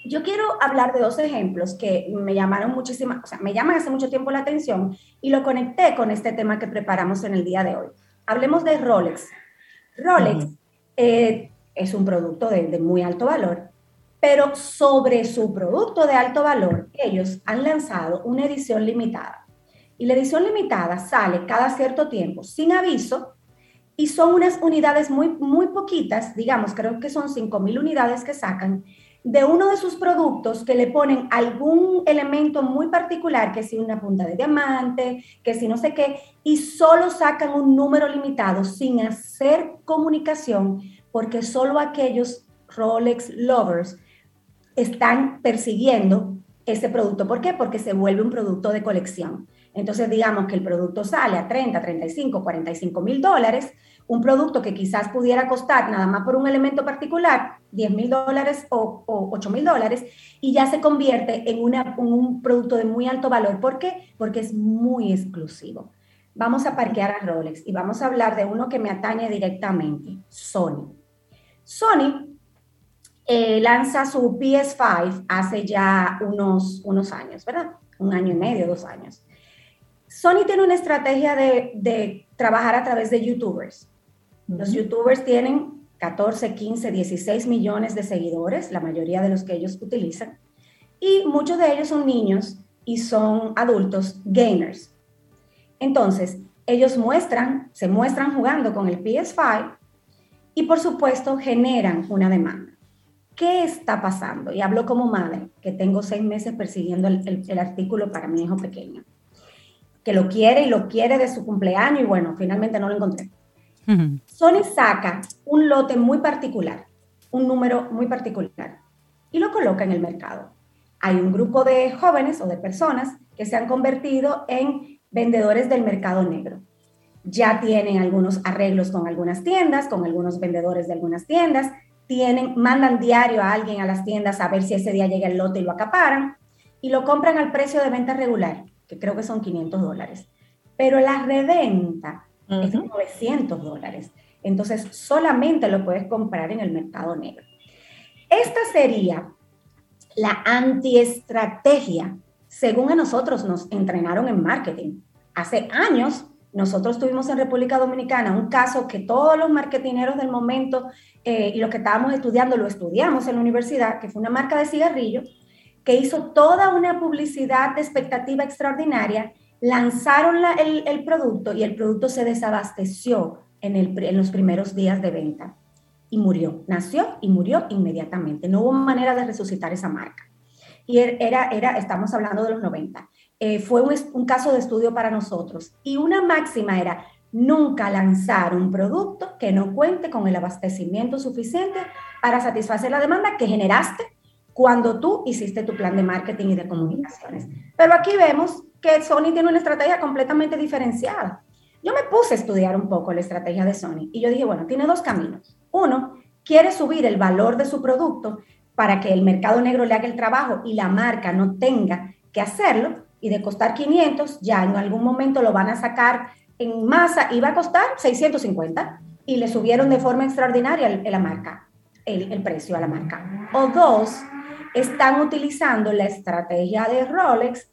yo quiero hablar de dos ejemplos que me llamaron muchísimo, o sea, me llaman hace mucho tiempo la atención y lo conecté con este tema que preparamos en el día de hoy. Hablemos de Rolex. Rolex eh, es un producto de, de muy alto valor, pero sobre su producto de alto valor, ellos han lanzado una edición limitada. Y la edición limitada sale cada cierto tiempo, sin aviso, y son unas unidades muy, muy poquitas, digamos, creo que son 5.000 unidades que sacan, de uno de sus productos que le ponen algún elemento muy particular, que si una punta de diamante, que si no sé qué, y solo sacan un número limitado sin hacer comunicación, porque solo aquellos Rolex lovers están persiguiendo ese producto. ¿Por qué? Porque se vuelve un producto de colección. Entonces, digamos que el producto sale a 30, 35, 45 mil dólares, un producto que quizás pudiera costar nada más por un elemento particular 10 mil dólares o, 8 mil dólares y ya se convierte en, un producto de muy alto valor. ¿Por qué? Porque es muy exclusivo. Vamos a parquear a Rolex y vamos a hablar de uno que me atañe directamente, Sony. Sony eh, lanza su PS5 hace ya unos, unos años, ¿verdad? Un año y medio, dos años. Sony tiene una estrategia de, de trabajar a través de YouTubers. Los youtubers tienen 14, 15, 16 millones de seguidores, la mayoría de los que ellos utilizan, y muchos de ellos son niños y son adultos gamers. Entonces, ellos muestran, se muestran jugando con el PS5 y por supuesto generan una demanda. ¿Qué está pasando? Y hablo como madre, que tengo seis meses persiguiendo el, el artículo para mi hijo pequeño, que lo quiere y lo quiere de su cumpleaños y bueno, finalmente no lo encontré. Sony saca un lote muy particular, un número muy particular, y lo coloca en el mercado. Hay un grupo de jóvenes o de personas que se han convertido en vendedores del mercado negro. Ya tienen algunos arreglos con algunas tiendas, con algunos vendedores de algunas tiendas, tienen, mandan diario a alguien a las tiendas a ver si ese día llega el lote y lo acaparan, y lo compran al precio de venta regular, que creo que son 500 dólares. Pero la reventa es 900 dólares. Entonces, solamente lo puedes comprar en el mercado negro. Esta sería la antiestrategia, según a nosotros nos entrenaron en marketing. Hace años, nosotros tuvimos en República Dominicana un caso que todos los marketineros del momento eh, y los que estábamos estudiando lo estudiamos en la universidad, que fue una marca de cigarrillo que hizo toda una publicidad de expectativa extraordinaria lanzaron el, producto y el producto se desabasteció en, los primeros días de venta y murió. Nació y murió inmediatamente. No hubo manera de resucitar esa marca. Y er, era, era estamos hablando de los 90. Eh, fue un, caso de estudio para nosotros. Y una máxima era nunca lanzar un producto que no cuente con el abastecimiento suficiente para satisfacer la demanda que generaste cuando tú hiciste tu plan de marketing y de comunicaciones. Pero aquí vemos que Sony tiene una estrategia completamente diferenciada. Yo me puse a estudiar un poco la estrategia de Sony y yo dije, bueno, tiene dos caminos. Uno, quiere subir el valor de su producto para que el mercado negro le haga el trabajo y la marca no tenga que hacerlo y de costar 500, ya en algún momento lo van a sacar en masa y va a costar 650 y le subieron de forma extraordinaria el, la marca, el, el precio a la marca. O dos, están utilizando la estrategia de Rolex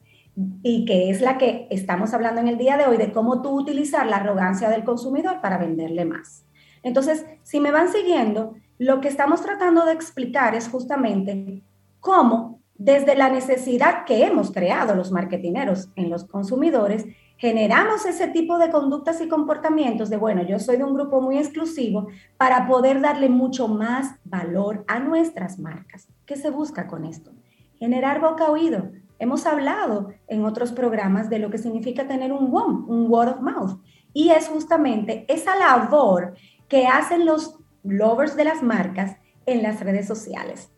y que es la que estamos hablando en el día de hoy, de cómo tú utilizar la arrogancia del consumidor para venderle más. Entonces, si me van siguiendo, lo que estamos tratando de explicar es justamente cómo desde la necesidad que hemos creado los marketineros en los consumidores, generamos ese tipo de conductas y comportamientos de, bueno, yo soy de un grupo muy exclusivo para poder darle mucho más valor a nuestras marcas. ¿Qué se busca con esto? Generar boca oído, Hemos hablado en otros programas de lo que significa tener un WOM, un word of mouth. Y es justamente esa labor que hacen los lovers de las marcas en las redes sociales.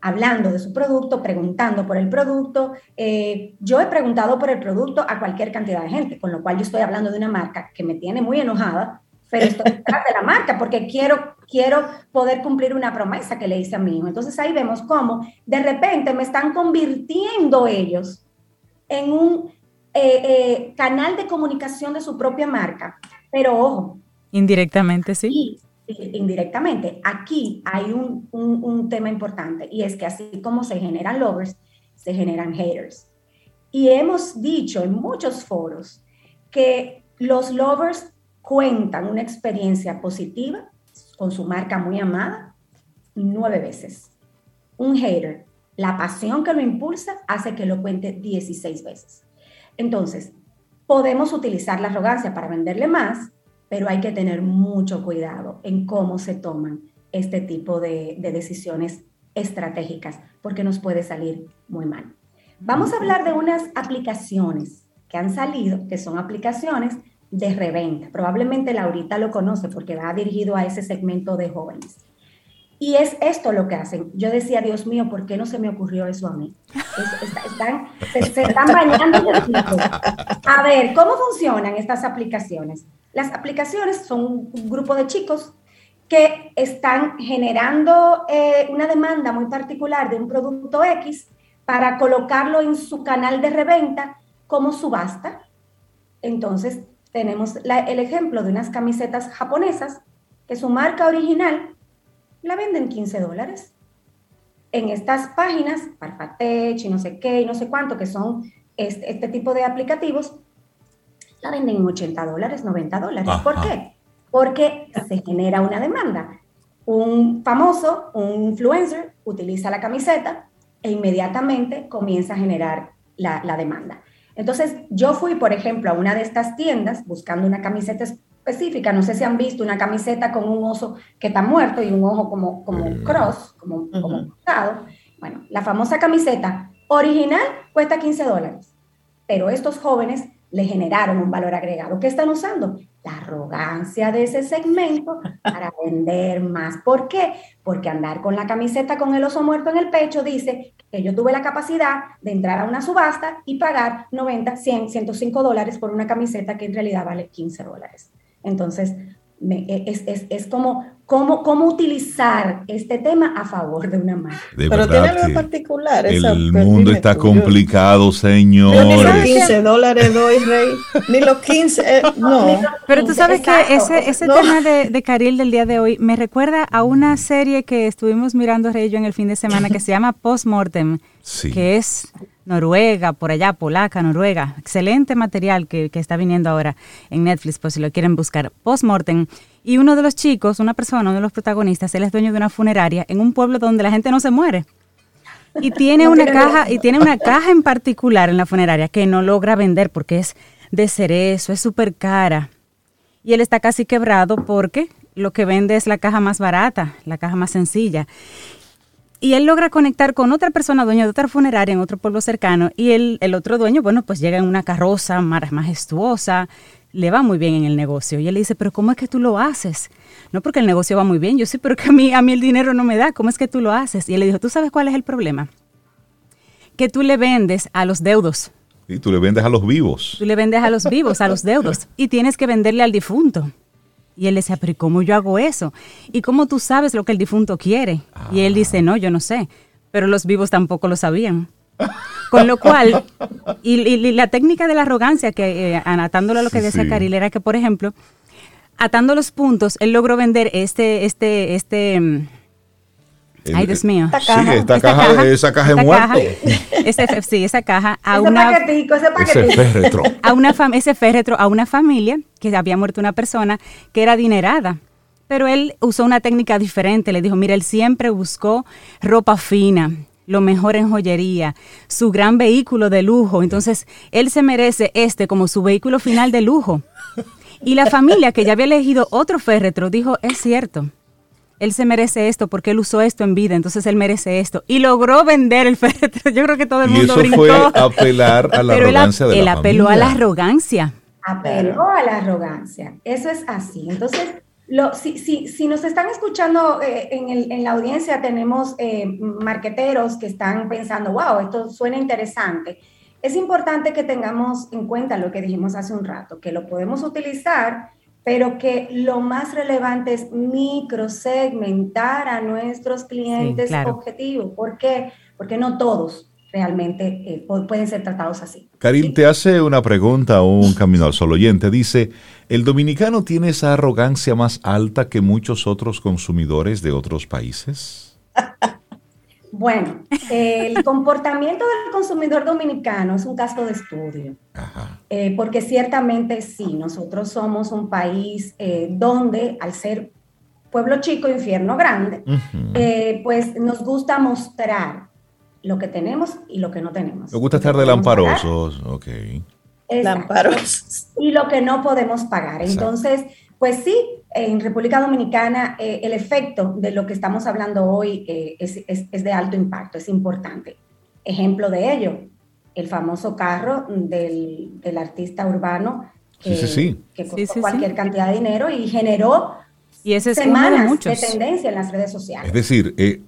Hablando de su producto, preguntando por el producto. Eh, yo he preguntado por el producto a cualquier cantidad de gente, con lo cual yo estoy hablando de una marca que me tiene muy enojada pero estoy detrás de la marca porque quiero, quiero poder cumplir una promesa que le hice a mi hijo. Entonces ahí vemos cómo de repente me están convirtiendo ellos en un eh, eh, canal de comunicación de su propia marca. Pero ojo. Indirectamente, sí. indirectamente. Aquí hay un, un, tema importante y es que así como se generan lovers, se generan haters. Y hemos dicho en muchos foros que los lovers cuentan una experiencia positiva con su marca muy amada nueve veces. Un hater, la pasión que lo impulsa hace que lo cuente 16 veces. Entonces, podemos utilizar la arrogancia para venderle más, pero hay que tener mucho cuidado en cómo se toman este tipo de, decisiones estratégicas, porque nos puede salir muy mal. Vamos a hablar de unas aplicaciones que han salido, que son aplicaciones de reventa. Probablemente Laurita lo conoce porque va dirigido a ese segmento de jóvenes. Y es esto lo que hacen. Yo decía, Dios mío, ¿por qué no se me ocurrió eso a mí? están, se, están bañando A ver, ¿cómo funcionan estas aplicaciones? Las aplicaciones son un grupo de chicos que están generando eh, una demanda muy particular de un producto X para colocarlo en su canal de reventa como subasta. Entonces, tenemos el ejemplo de unas camisetas japonesas que su marca original la venden 15 dólares. En estas páginas, Parfatech y no sé qué y no sé cuánto, que son este, este tipo de aplicativos, la venden en 80 dólares, 90 dólares. ¿Por qué? Porque se genera una demanda. Un famoso, un influencer, utiliza la camiseta e inmediatamente comienza a generar la, la demanda. Entonces, yo fui, por ejemplo, a una de estas tiendas buscando una camiseta específica. No sé si han visto una camiseta con un oso que está muerto y un ojo como, como un cross, como, como un Bueno, la famosa camiseta original cuesta 15 dólares, pero estos jóvenes le generaron un valor agregado. ¿Qué están usando? La arrogancia de ese segmento para vender más. ¿Por qué? Porque andar con la camiseta con el oso muerto en el pecho dice que yo tuve la capacidad de entrar a una subasta y pagar 90, 100, 105 dólares por una camiseta que en realidad vale 15 dólares. Entonces, e, es, es, es, como cómo, cómo utilizar este tema a favor de una marca. Pero tiene algo particular. El mundo está complicado, señor. Ni los 15 dólares doy, Rey. Ni los 15, eh, [LAUGHS] no. Pero tú sabes que ese, ese tema de, de Caril del día de hoy me recuerda a una serie que estuvimos mirando, Rey y yo, en el fin de semana que se llama Postmortem, sí. que es Noruega, por allá, polaca, Noruega. Excelente material que, está viniendo ahora en Netflix, por si lo quieren buscar. Postmortem. Y uno de los chicos, una persona, uno de los protagonistas, él es dueño de una funeraria en un pueblo donde la gente no se muere. Y tiene una caja, y tiene una caja en particular en la funeraria que no logra vender porque es de cerezo, es súper cara. Y él está casi quebrado porque lo que vende es la caja más barata, la caja más sencilla y él logra conectar con otra persona, dueño de otra funeraria en otro pueblo cercano, y el, el otro dueño, bueno, pues llega en una carroza majestuosa, le va muy bien en el negocio. Y él le dice, pero ¿cómo es que tú lo haces? No porque el negocio va muy bien, yo sí, pero que a mí, a mí el dinero no me da, ¿cómo es que tú lo haces? Y él le dijo, ¿tú sabes cuál es el problema? Que tú le vendes a los deudos. Y tú le vendes a los vivos. Tú le vendes a los vivos, a los deudos. Y tienes que venderle al difunto. Y él decía, pero cómo yo hago eso? ¿Y cómo tú sabes lo que el difunto quiere? Y él dice, no, yo no sé, pero los vivos tampoco lo sabían. Con lo cual, y, la técnica de la arrogancia, que eh, anatándolo a lo que decía Caril, era que, por ejemplo, atando los puntos, él logró vender este, este, este, mm, Ay, Dios mío. Esta caja, sí, esta, caja, esa caja de muerto. ese, sí, esa caja a ese una paquetico, ese, paquetico. ese féretro. A una ese féretro a una familia que había muerto una persona que era adinerada. Pero él usó una técnica diferente. Le dijo, mira, él siempre buscó ropa fina, lo mejor en joyería, su gran vehículo de lujo. Entonces, él se merece este como su vehículo final de lujo. Y la familia que ya había elegido otro féretro dijo, es cierto, él se merece esto porque él usó esto en vida, entonces él merece esto. Y logró vender el féretro. Yo creo que todo el mundo y eso fue apelar a la arrogancia de él apeló a la arrogancia. Apeló a la arrogancia. Eso es así. Entonces, lo, si, si, si, nos están escuchando eh, en, el, en, la audiencia, tenemos eh, marqueteros que están pensando, wow, esto suena interesante. Es importante que tengamos en cuenta lo que dijimos hace un rato, que lo podemos utilizar pero que lo más relevante es microsegmentar a nuestros clientes objetivos. ¿Por qué? Porque no todos realmente eh, pueden ser tratados así. Karil, te hace una pregunta un camino al sol oyente. Dice, ¿el dominicano tiene esa arrogancia más alta que muchos otros consumidores de otros países? [LAUGHS] Bueno, el comportamiento del consumidor dominicano es un caso de estudio, eh, porque ciertamente sí, nosotros somos un país eh, donde al ser pueblo chico, infierno grande, eh, pues nos gusta mostrar lo que tenemos y lo que no tenemos. Nos gusta estar de lamparosos, ok. Lamparosos. Y lo que no podemos pagar. Entonces, pues sí, en República Dominicana eh, el efecto de lo que estamos hablando hoy eh, es, de alto impacto, es importante. Ejemplo de ello, el famoso carro del, artista urbano que, sí, costó cualquier cantidad de dinero y generó y ese es semanas de, tendencia en las redes sociales. Es decir, eh,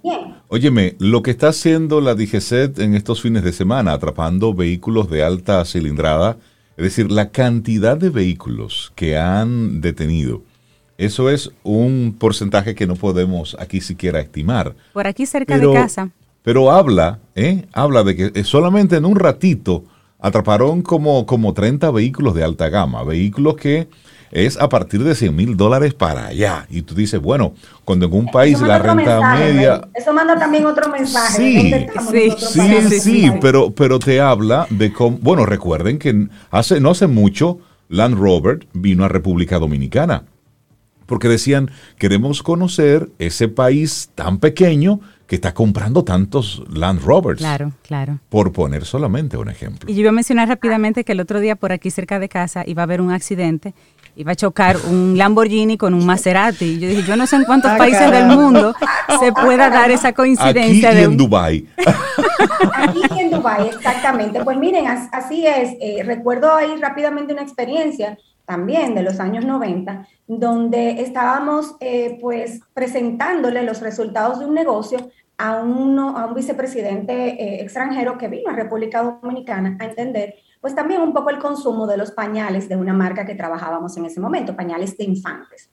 óyeme, lo que está haciendo la DGCET en estos fines de semana, atrapando vehículos de alta cilindrada, es decir, la cantidad de vehículos que han detenido, eso es un porcentaje que no podemos aquí siquiera estimar. Por aquí cerca de casa. Pero habla, ¿eh? Habla de que solamente en un ratito atraparon como, como 30 vehículos de alta gama, vehículos que es a partir de 100 mil dólares para allá. Y tú dices, bueno, cuando en un país la renta media... Eso manda también otro mensaje. Sí, sí, sí, sí, pero, pero te habla de cómo... Bueno, recuerden que hace, no hace mucho Land Rover vino a República Dominicana. Porque decían, queremos conocer ese país tan pequeño que está comprando tantos Land Rovers. Claro, claro. Por poner solamente un ejemplo. Y yo iba a mencionar rápidamente que el otro día por aquí cerca de casa iba a haber un accidente iba a chocar un Lamborghini con un Maserati. Yo dije, yo no sé en cuántos ah, países del mundo se pueda dar esa coincidencia. Aquí de en Dubái. Aquí en Dubái, exactamente. Pues miren, así es. Eh, recuerdo ahí rápidamente una experiencia también de los años 90, donde estábamos eh, pues presentándole los resultados de un negocio a, uno, a un vicepresidente eh, extranjero que vino a República Dominicana a entender pues también un poco el consumo de los pañales de una marca que trabajábamos en ese momento, pañales de infantes.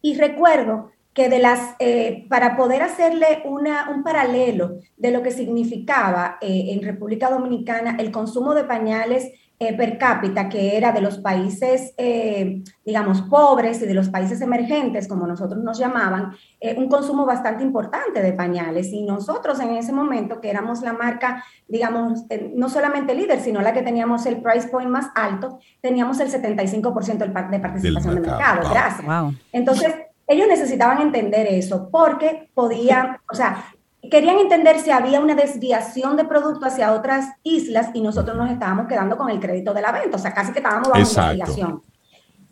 Y recuerdo que de las, eh, para poder hacerle un paralelo de lo que significaba eh, en República Dominicana el consumo de pañales eh, per cápita, que era de los países, eh, digamos, pobres y de los países emergentes, como nosotros nos llamaban, eh, un consumo bastante importante de pañales. Y nosotros en ese momento, que éramos la marca, digamos, no solamente líder, sino la que teníamos el price point más alto, teníamos el 75% de participación del mercado. Gracias. Entonces, ellos necesitaban entender eso porque podían, o sea, querían entender si había una desviación de producto hacia otras islas y nosotros nos estábamos quedando con el crédito de la venta, o sea, casi que estábamos bajo investigación.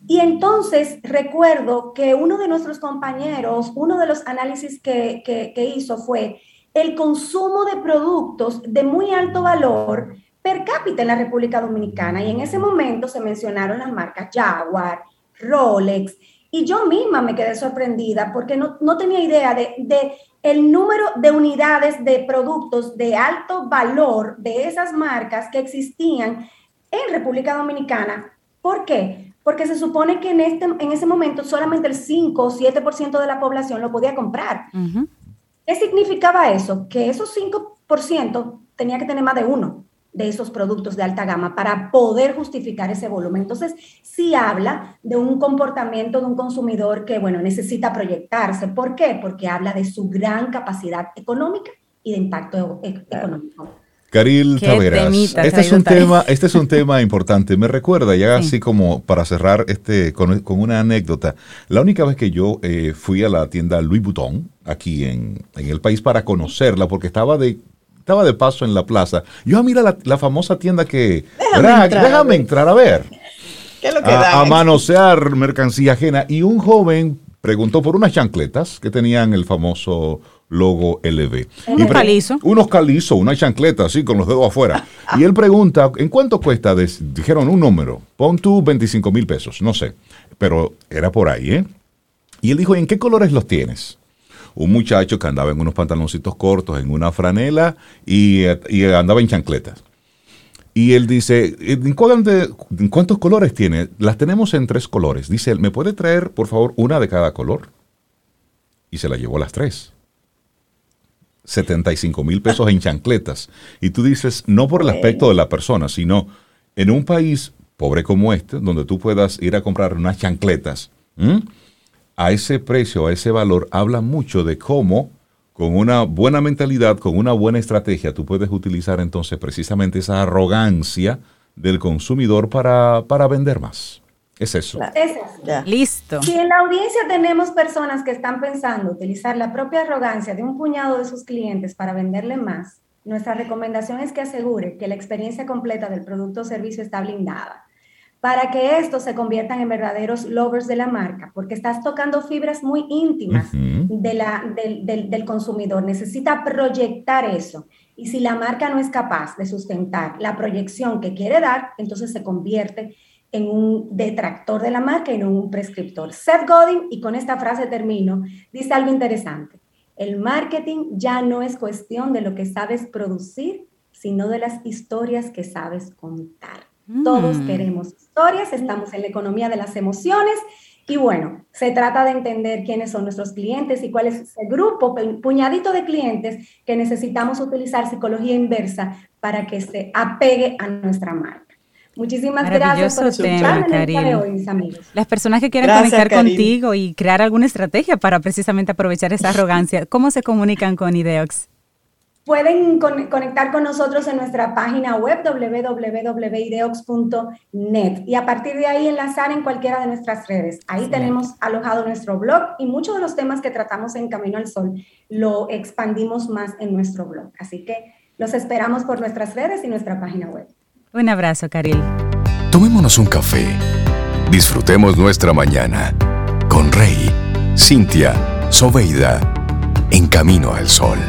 Y entonces recuerdo que uno de nuestros compañeros, uno de los análisis que, que, hizo fue el consumo de productos de muy alto valor per cápita en la República Dominicana. Y en ese momento se mencionaron las marcas Jaguar, Rolex, y yo misma me quedé sorprendida porque no, no tenía idea de, de, el número de unidades de productos de alto valor de esas marcas que existían en República Dominicana. ¿Por qué? Porque se supone que en, este, en ese momento solamente el 5 o 7% de la población lo podía comprar. ¿Qué significaba eso? Que esos 5% tenía que tener más de uno de esos productos de alta gama para poder justificar ese volumen. Entonces, sí habla de un comportamiento de un consumidor que, bueno, necesita proyectarse. ¿Por qué? Porque habla de su gran capacidad económica y de impacto e-, económico. Caril Taveras, este es, un tema, este es un tema importante. Me recuerda, ya así como para cerrar este con, una anécdota, la única vez que yo eh, fui a la tienda Louis Vuitton, aquí en, en el país, para conocerla, porque estaba de estaba de paso en la plaza. Yo, ah, mira la, famosa tienda que... Déjame, entrar, a ver. ¿Qué es lo que a, a manosear mercancía ajena. Y un joven preguntó por unas chancletas que tenían el famoso logo LV. Unos calizos. Unos calizos, una chancleta así con los dedos afuera. y él pregunta, ¿en cuánto cuesta? dijeron un número, pon tú 25 mil pesos, no sé, pero era por ahí, ¿eh? Y él dijo, ¿en qué colores los tienes? Un muchacho que andaba en unos pantaloncitos cortos, en una franela y, andaba en chancletas. Y él dice, ¿en cuántos colores tiene? Las tenemos en tres colores. Dice ¿me puede traer, por favor, una de cada color? Y se la llevó las tres. 75 mil pesos en chancletas. Y tú dices, no por el aspecto de la persona, sino en un país pobre como este, donde tú puedas ir a comprar unas chancletas, a ese precio, a ese valor, habla mucho de cómo con una buena mentalidad, con una buena estrategia, tú puedes utilizar entonces precisamente esa arrogancia del consumidor para, para vender más. Es eso. Listo. Si en la audiencia tenemos personas que están pensando utilizar la propia arrogancia de un puñado de sus clientes para venderle más, nuestra recomendación es que asegure que la experiencia completa del producto o servicio está blindada para que estos se conviertan en verdaderos lovers de la marca, porque estás tocando fibras muy íntimas de la, del, del consumidor. Necesita proyectar eso. Y si la marca no es capaz de sustentar la proyección que quiere dar, entonces se convierte en un detractor de la marca y no un prescriptor. Seth Godin, y con esta frase termino, dice algo interesante. El marketing ya no es cuestión de lo que sabes producir, sino de las historias que sabes contar. Todos mm. queremos historias, estamos en la economía de las emociones y bueno, se trata de entender quiénes son nuestros clientes y cuál es ese grupo, puñadito de clientes que necesitamos utilizar psicología inversa para que se apegue a nuestra marca. Muchísimas gracias por escucharme hoy, mis amigos. Las personas que quieren conectar contigo y crear alguna estrategia para precisamente aprovechar esa arrogancia, ¿cómo se comunican con Ideox? Pueden conectar con nosotros en nuestra página web www.ideox.net y a partir de ahí enlazar en cualquiera de nuestras redes. Ahí tenemos alojado nuestro blog y muchos de los temas que tratamos en Camino al Sol lo expandimos más en nuestro blog. Así que los esperamos por nuestras redes y nuestra página web. Un abrazo, Karil. Tomémonos un café. Disfrutemos nuestra mañana con Rey, Cintia, Soveida, en Camino al Sol.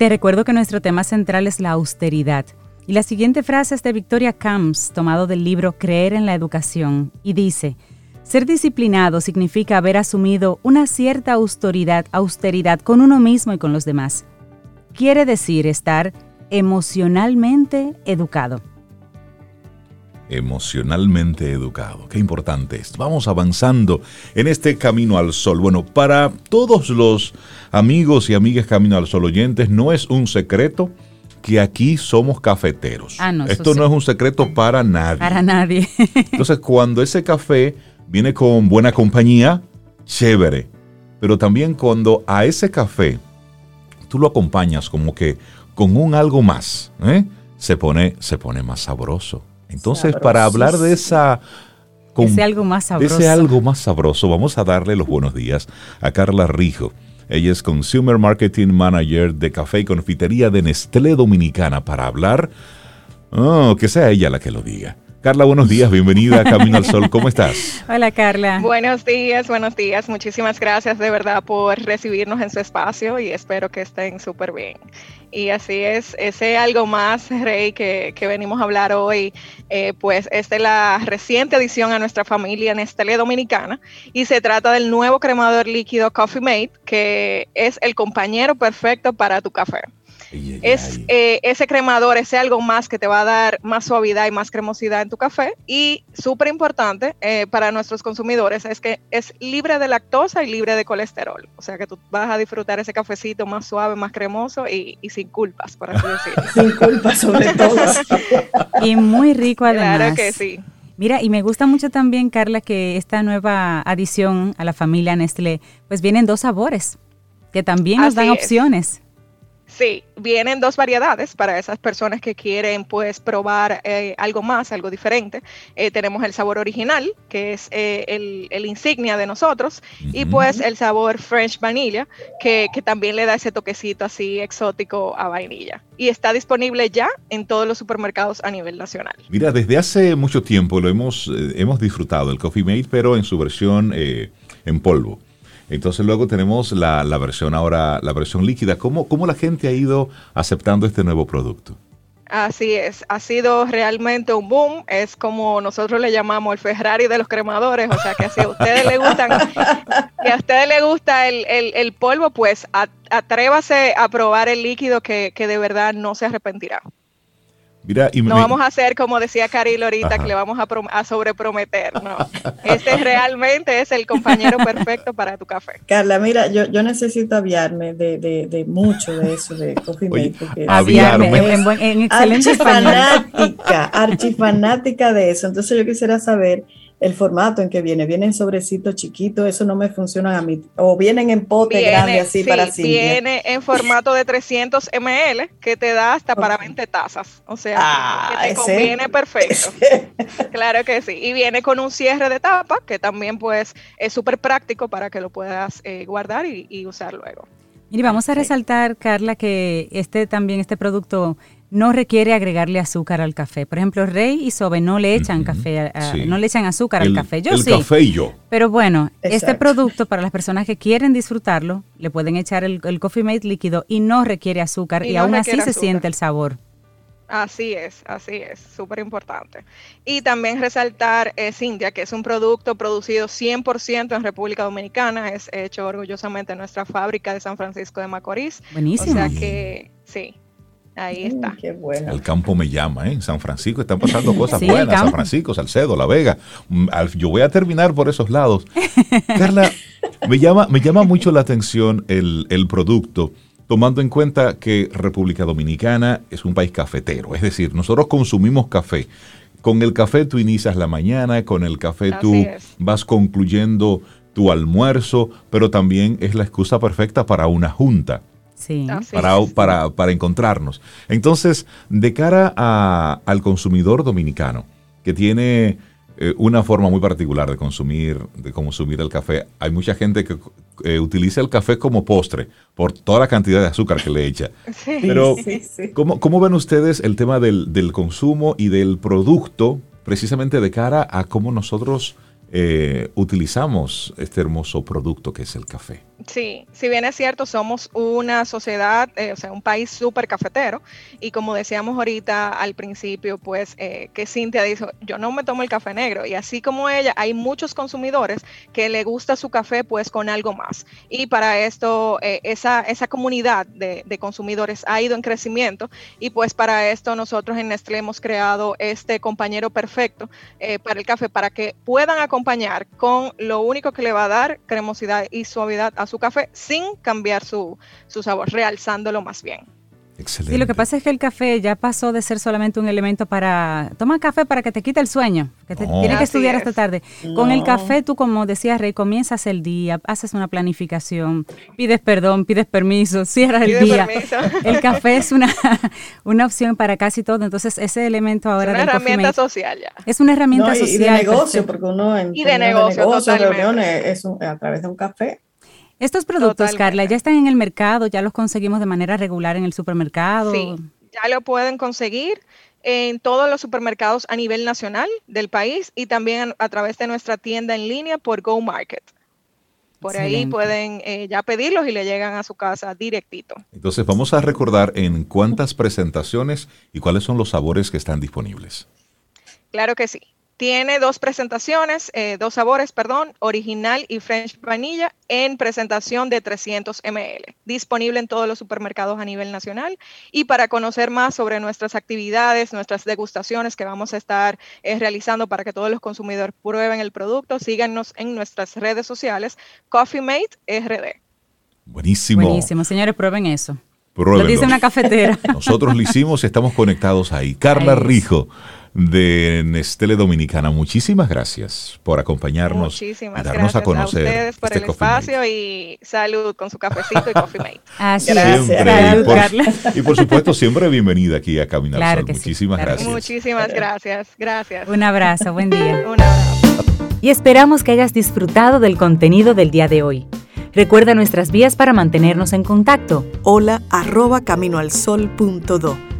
Te recuerdo que nuestro tema central es la austeridad. Y la siguiente frase es de Victoria Camps, tomado del libro Creer en la Educación, y dice, ser disciplinado significa haber asumido una cierta austeridad, austeridad con uno mismo y con los demás. Quiere decir estar emocionalmente educado. Emocionalmente educado. Qué importante es. Vamos avanzando en este camino al sol. Bueno, para todos los amigos y amigas Camino al Sol oyentes, no es un secreto que aquí somos cafeteros. Ah, Esto no es un secreto para nadie. Para nadie. [LAUGHS] Entonces, cuando ese café viene con buena compañía, chévere. Pero también cuando a ese café tú lo acompañas como que con un algo más, ¿eh? se, pone, se pone más sabroso. Entonces, para hablar de esa... ese algo más sabroso. Ese algo más sabroso, vamos a darle los buenos días a Carla Rijo. Ella es Consumer Marketing Manager de Café y Confitería de Nestlé Dominicana para hablar, oh, que sea ella la que lo diga, Carla, buenos días, bienvenida a Camino al Sol, ¿cómo estás? [LAUGHS] Hola Carla. Buenos días, buenos días, muchísimas gracias de verdad por recibirnos en su espacio y espero que estén súper bien. Y así es, ese algo más, Rey, que, venimos a hablar hoy, eh, pues es de la reciente edición a nuestra familia Nestlé Dominicana y se trata del nuevo cremador líquido Coffee Mate, que es el compañero perfecto para tu café es eh, ese cremador, ese algo más que te va a dar más suavidad y más cremosidad en tu café. Y súper importante eh, para nuestros consumidores es que es libre de lactosa y libre de colesterol. O sea que tú vas a disfrutar ese cafecito más suave, más cremoso y, sin culpas, por así decirlo. [LAUGHS] sin culpas sobre [LAUGHS] todo. y muy rico además. Claro que sí. Mira, y me gusta mucho también, Carla, que esta nueva adición a la familia Nestlé, pues vienen dos sabores, que también nos dan opciones. Sí, vienen dos variedades para esas personas que quieren pues probar eh, algo más, algo diferente. Eh, tenemos el sabor original, que es eh, el, insignia de nosotros, y pues el sabor French Vanilla, que, que, también le da ese toquecito así exótico a vainilla. Y está disponible ya en todos los supermercados a nivel nacional. Mira, desde hace mucho tiempo lo hemos, hemos disfrutado, el Coffee Mate, pero en su versión en polvo. Entonces luego tenemos la, versión ahora, la versión líquida. ¿Cómo, ¿Cómo la gente ha ido aceptando este nuevo producto? Así es, ha sido realmente un boom, es como nosotros le llamamos el Ferrari de los cremadores, o sea que si a ustedes les gustan, que a ustedes les gusta el, polvo, pues atrévase a probar el líquido que, que de verdad no se arrepentirá. No vamos a hacer como decía Caril ahorita, que le vamos a, a sobreprometer. No, este realmente es el compañero perfecto para tu café. Carla, mira, yo, yo necesito aviarme de, de, de mucho de eso, de Coffee Mate. Aviarme, en, en, en excelente archifanática, archifanática de eso. Entonces yo quisiera saber el formato en que viene. Vienen sobrecitos chiquitos, eso no me funciona a mí. O vienen en pote grande así para sí. Viene en formato de 300 ml que te da hasta para 20 tazas. O sea, ah, que te conviene perfecto. [LAUGHS] claro que sí. Y viene con un cierre de tapa que también pues es súper práctico para que lo puedas eh, guardar y, usar luego. Y vamos a resaltar, Carla, que este también, este producto no requiere agregarle azúcar al café. Por ejemplo, Rey y Sobe no le echan café, no le echan azúcar al café. Yo el sí. café y yo. Pero bueno, este producto para las personas que quieren disfrutarlo, le pueden echar el, Coffee Mate líquido y no requiere azúcar y, aún así se siente el sabor. Así es, así es, súper importante. Y también resaltar, eh, Cintia, que es un producto producido 100% en República Dominicana, es hecho orgullosamente en nuestra fábrica de San Francisco de Macorís. Buenísimo. O sea que, sí, Ahí está. qué bueno. El campo me llama, ¿eh? En San Francisco están pasando cosas buenas. San Francisco, Salcedo, La Vega. Mm, yo voy a terminar por esos lados. [LAUGHS] Carla, me llama, me llama mucho la atención el, el producto, tomando en cuenta que República Dominicana es un país cafetero. Es decir, nosotros consumimos café. Con el café tú inicias la mañana, con el café tú vas concluyendo tu almuerzo, pero también es la excusa perfecta para una junta para, para, encontrarnos. Entonces, de cara al consumidor dominicano, que tiene eh, una forma muy particular de consumir, de consumir el café, hay mucha gente que eh, utiliza el café como postre por toda la cantidad de azúcar que le echa. [LAUGHS] Pero, ¿cómo, ven ustedes el tema del, del consumo y del producto precisamente de cara a cómo nosotros eh, utilizamos este hermoso producto que es el café. Sí, si bien es cierto, somos una sociedad, eh, o sea, un país súper cafetero y como decíamos ahorita al principio, pues eh, que Cintia dijo, yo no me tomo el café negro y así como ella, hay muchos consumidores que le gusta su café pues con algo más. Y para esto, esa, esa comunidad de, de, consumidores ha ido en crecimiento y pues para esto nosotros en Nestlé hemos creado este compañero perfecto para el café, para que puedan acompañar con lo único que le va a dar cremosidad y suavidad a su café sin cambiar su, su sabor, realzándolo más bien. Excelente. Y lo que pasa es que el café ya pasó de ser solamente un elemento para. Toma café para que te quite el sueño, que te, tienes que estudiar hasta tarde. Con el café, tú, como decías, Rey, comienzas el día, haces una planificación, pides perdón, pides permiso, [LAUGHS] cierras el día. El café es una, [LAUGHS] una opción para casi todo. Entonces, ese elemento ahora. Es una herramienta social ya. Es una herramienta social. Y de negocio, porque uno en y de negocio, negocio reuniones es a través de un café. Estos productos, Carla, ya están en el mercado, ya los conseguimos de manera regular en el supermercado. Sí, ya lo pueden conseguir en todos los supermercados a nivel nacional del país y también a, través de nuestra tienda en línea por Go Market. Por ahí pueden eh, ya pedirlos y le llegan a su casa directito. Entonces vamos a recordar en cuántas presentaciones y cuáles son los sabores que están disponibles. Claro que sí. Tiene dos presentaciones, eh, dos sabores, perdón, original y French vanilla en presentación de 300 ml, disponible en todos los supermercados a nivel nacional. Y para conocer más sobre nuestras actividades, nuestras degustaciones que vamos a estar eh, realizando para que todos los consumidores prueben el producto, síganos en nuestras redes sociales, Coffee Mate RD. Buenísimo. Buenísimo, señores, prueben eso. Lo dice una cafetera. Nosotros lo hicimos y estamos conectados ahí. Carla Rijo de Nestlé Dominicana. Muchísimas gracias por acompañarnos y darnos a conocer a ustedes por este el espacio y salud con su cafecito y Coffee Mate. [LAUGHS] Así gracias. [LAUGHS] y, por, supuesto, siempre bienvenida aquí a Caminar Sol. Muchísimas gracias. Muchísimas gracias. Gracias. Un abrazo, buen día. [LAUGHS] Un abrazo. Y esperamos que hayas disfrutado del contenido del día de hoy. Recuerda nuestras vías para mantenernos en contacto. Hola arroba caminoalsol.do.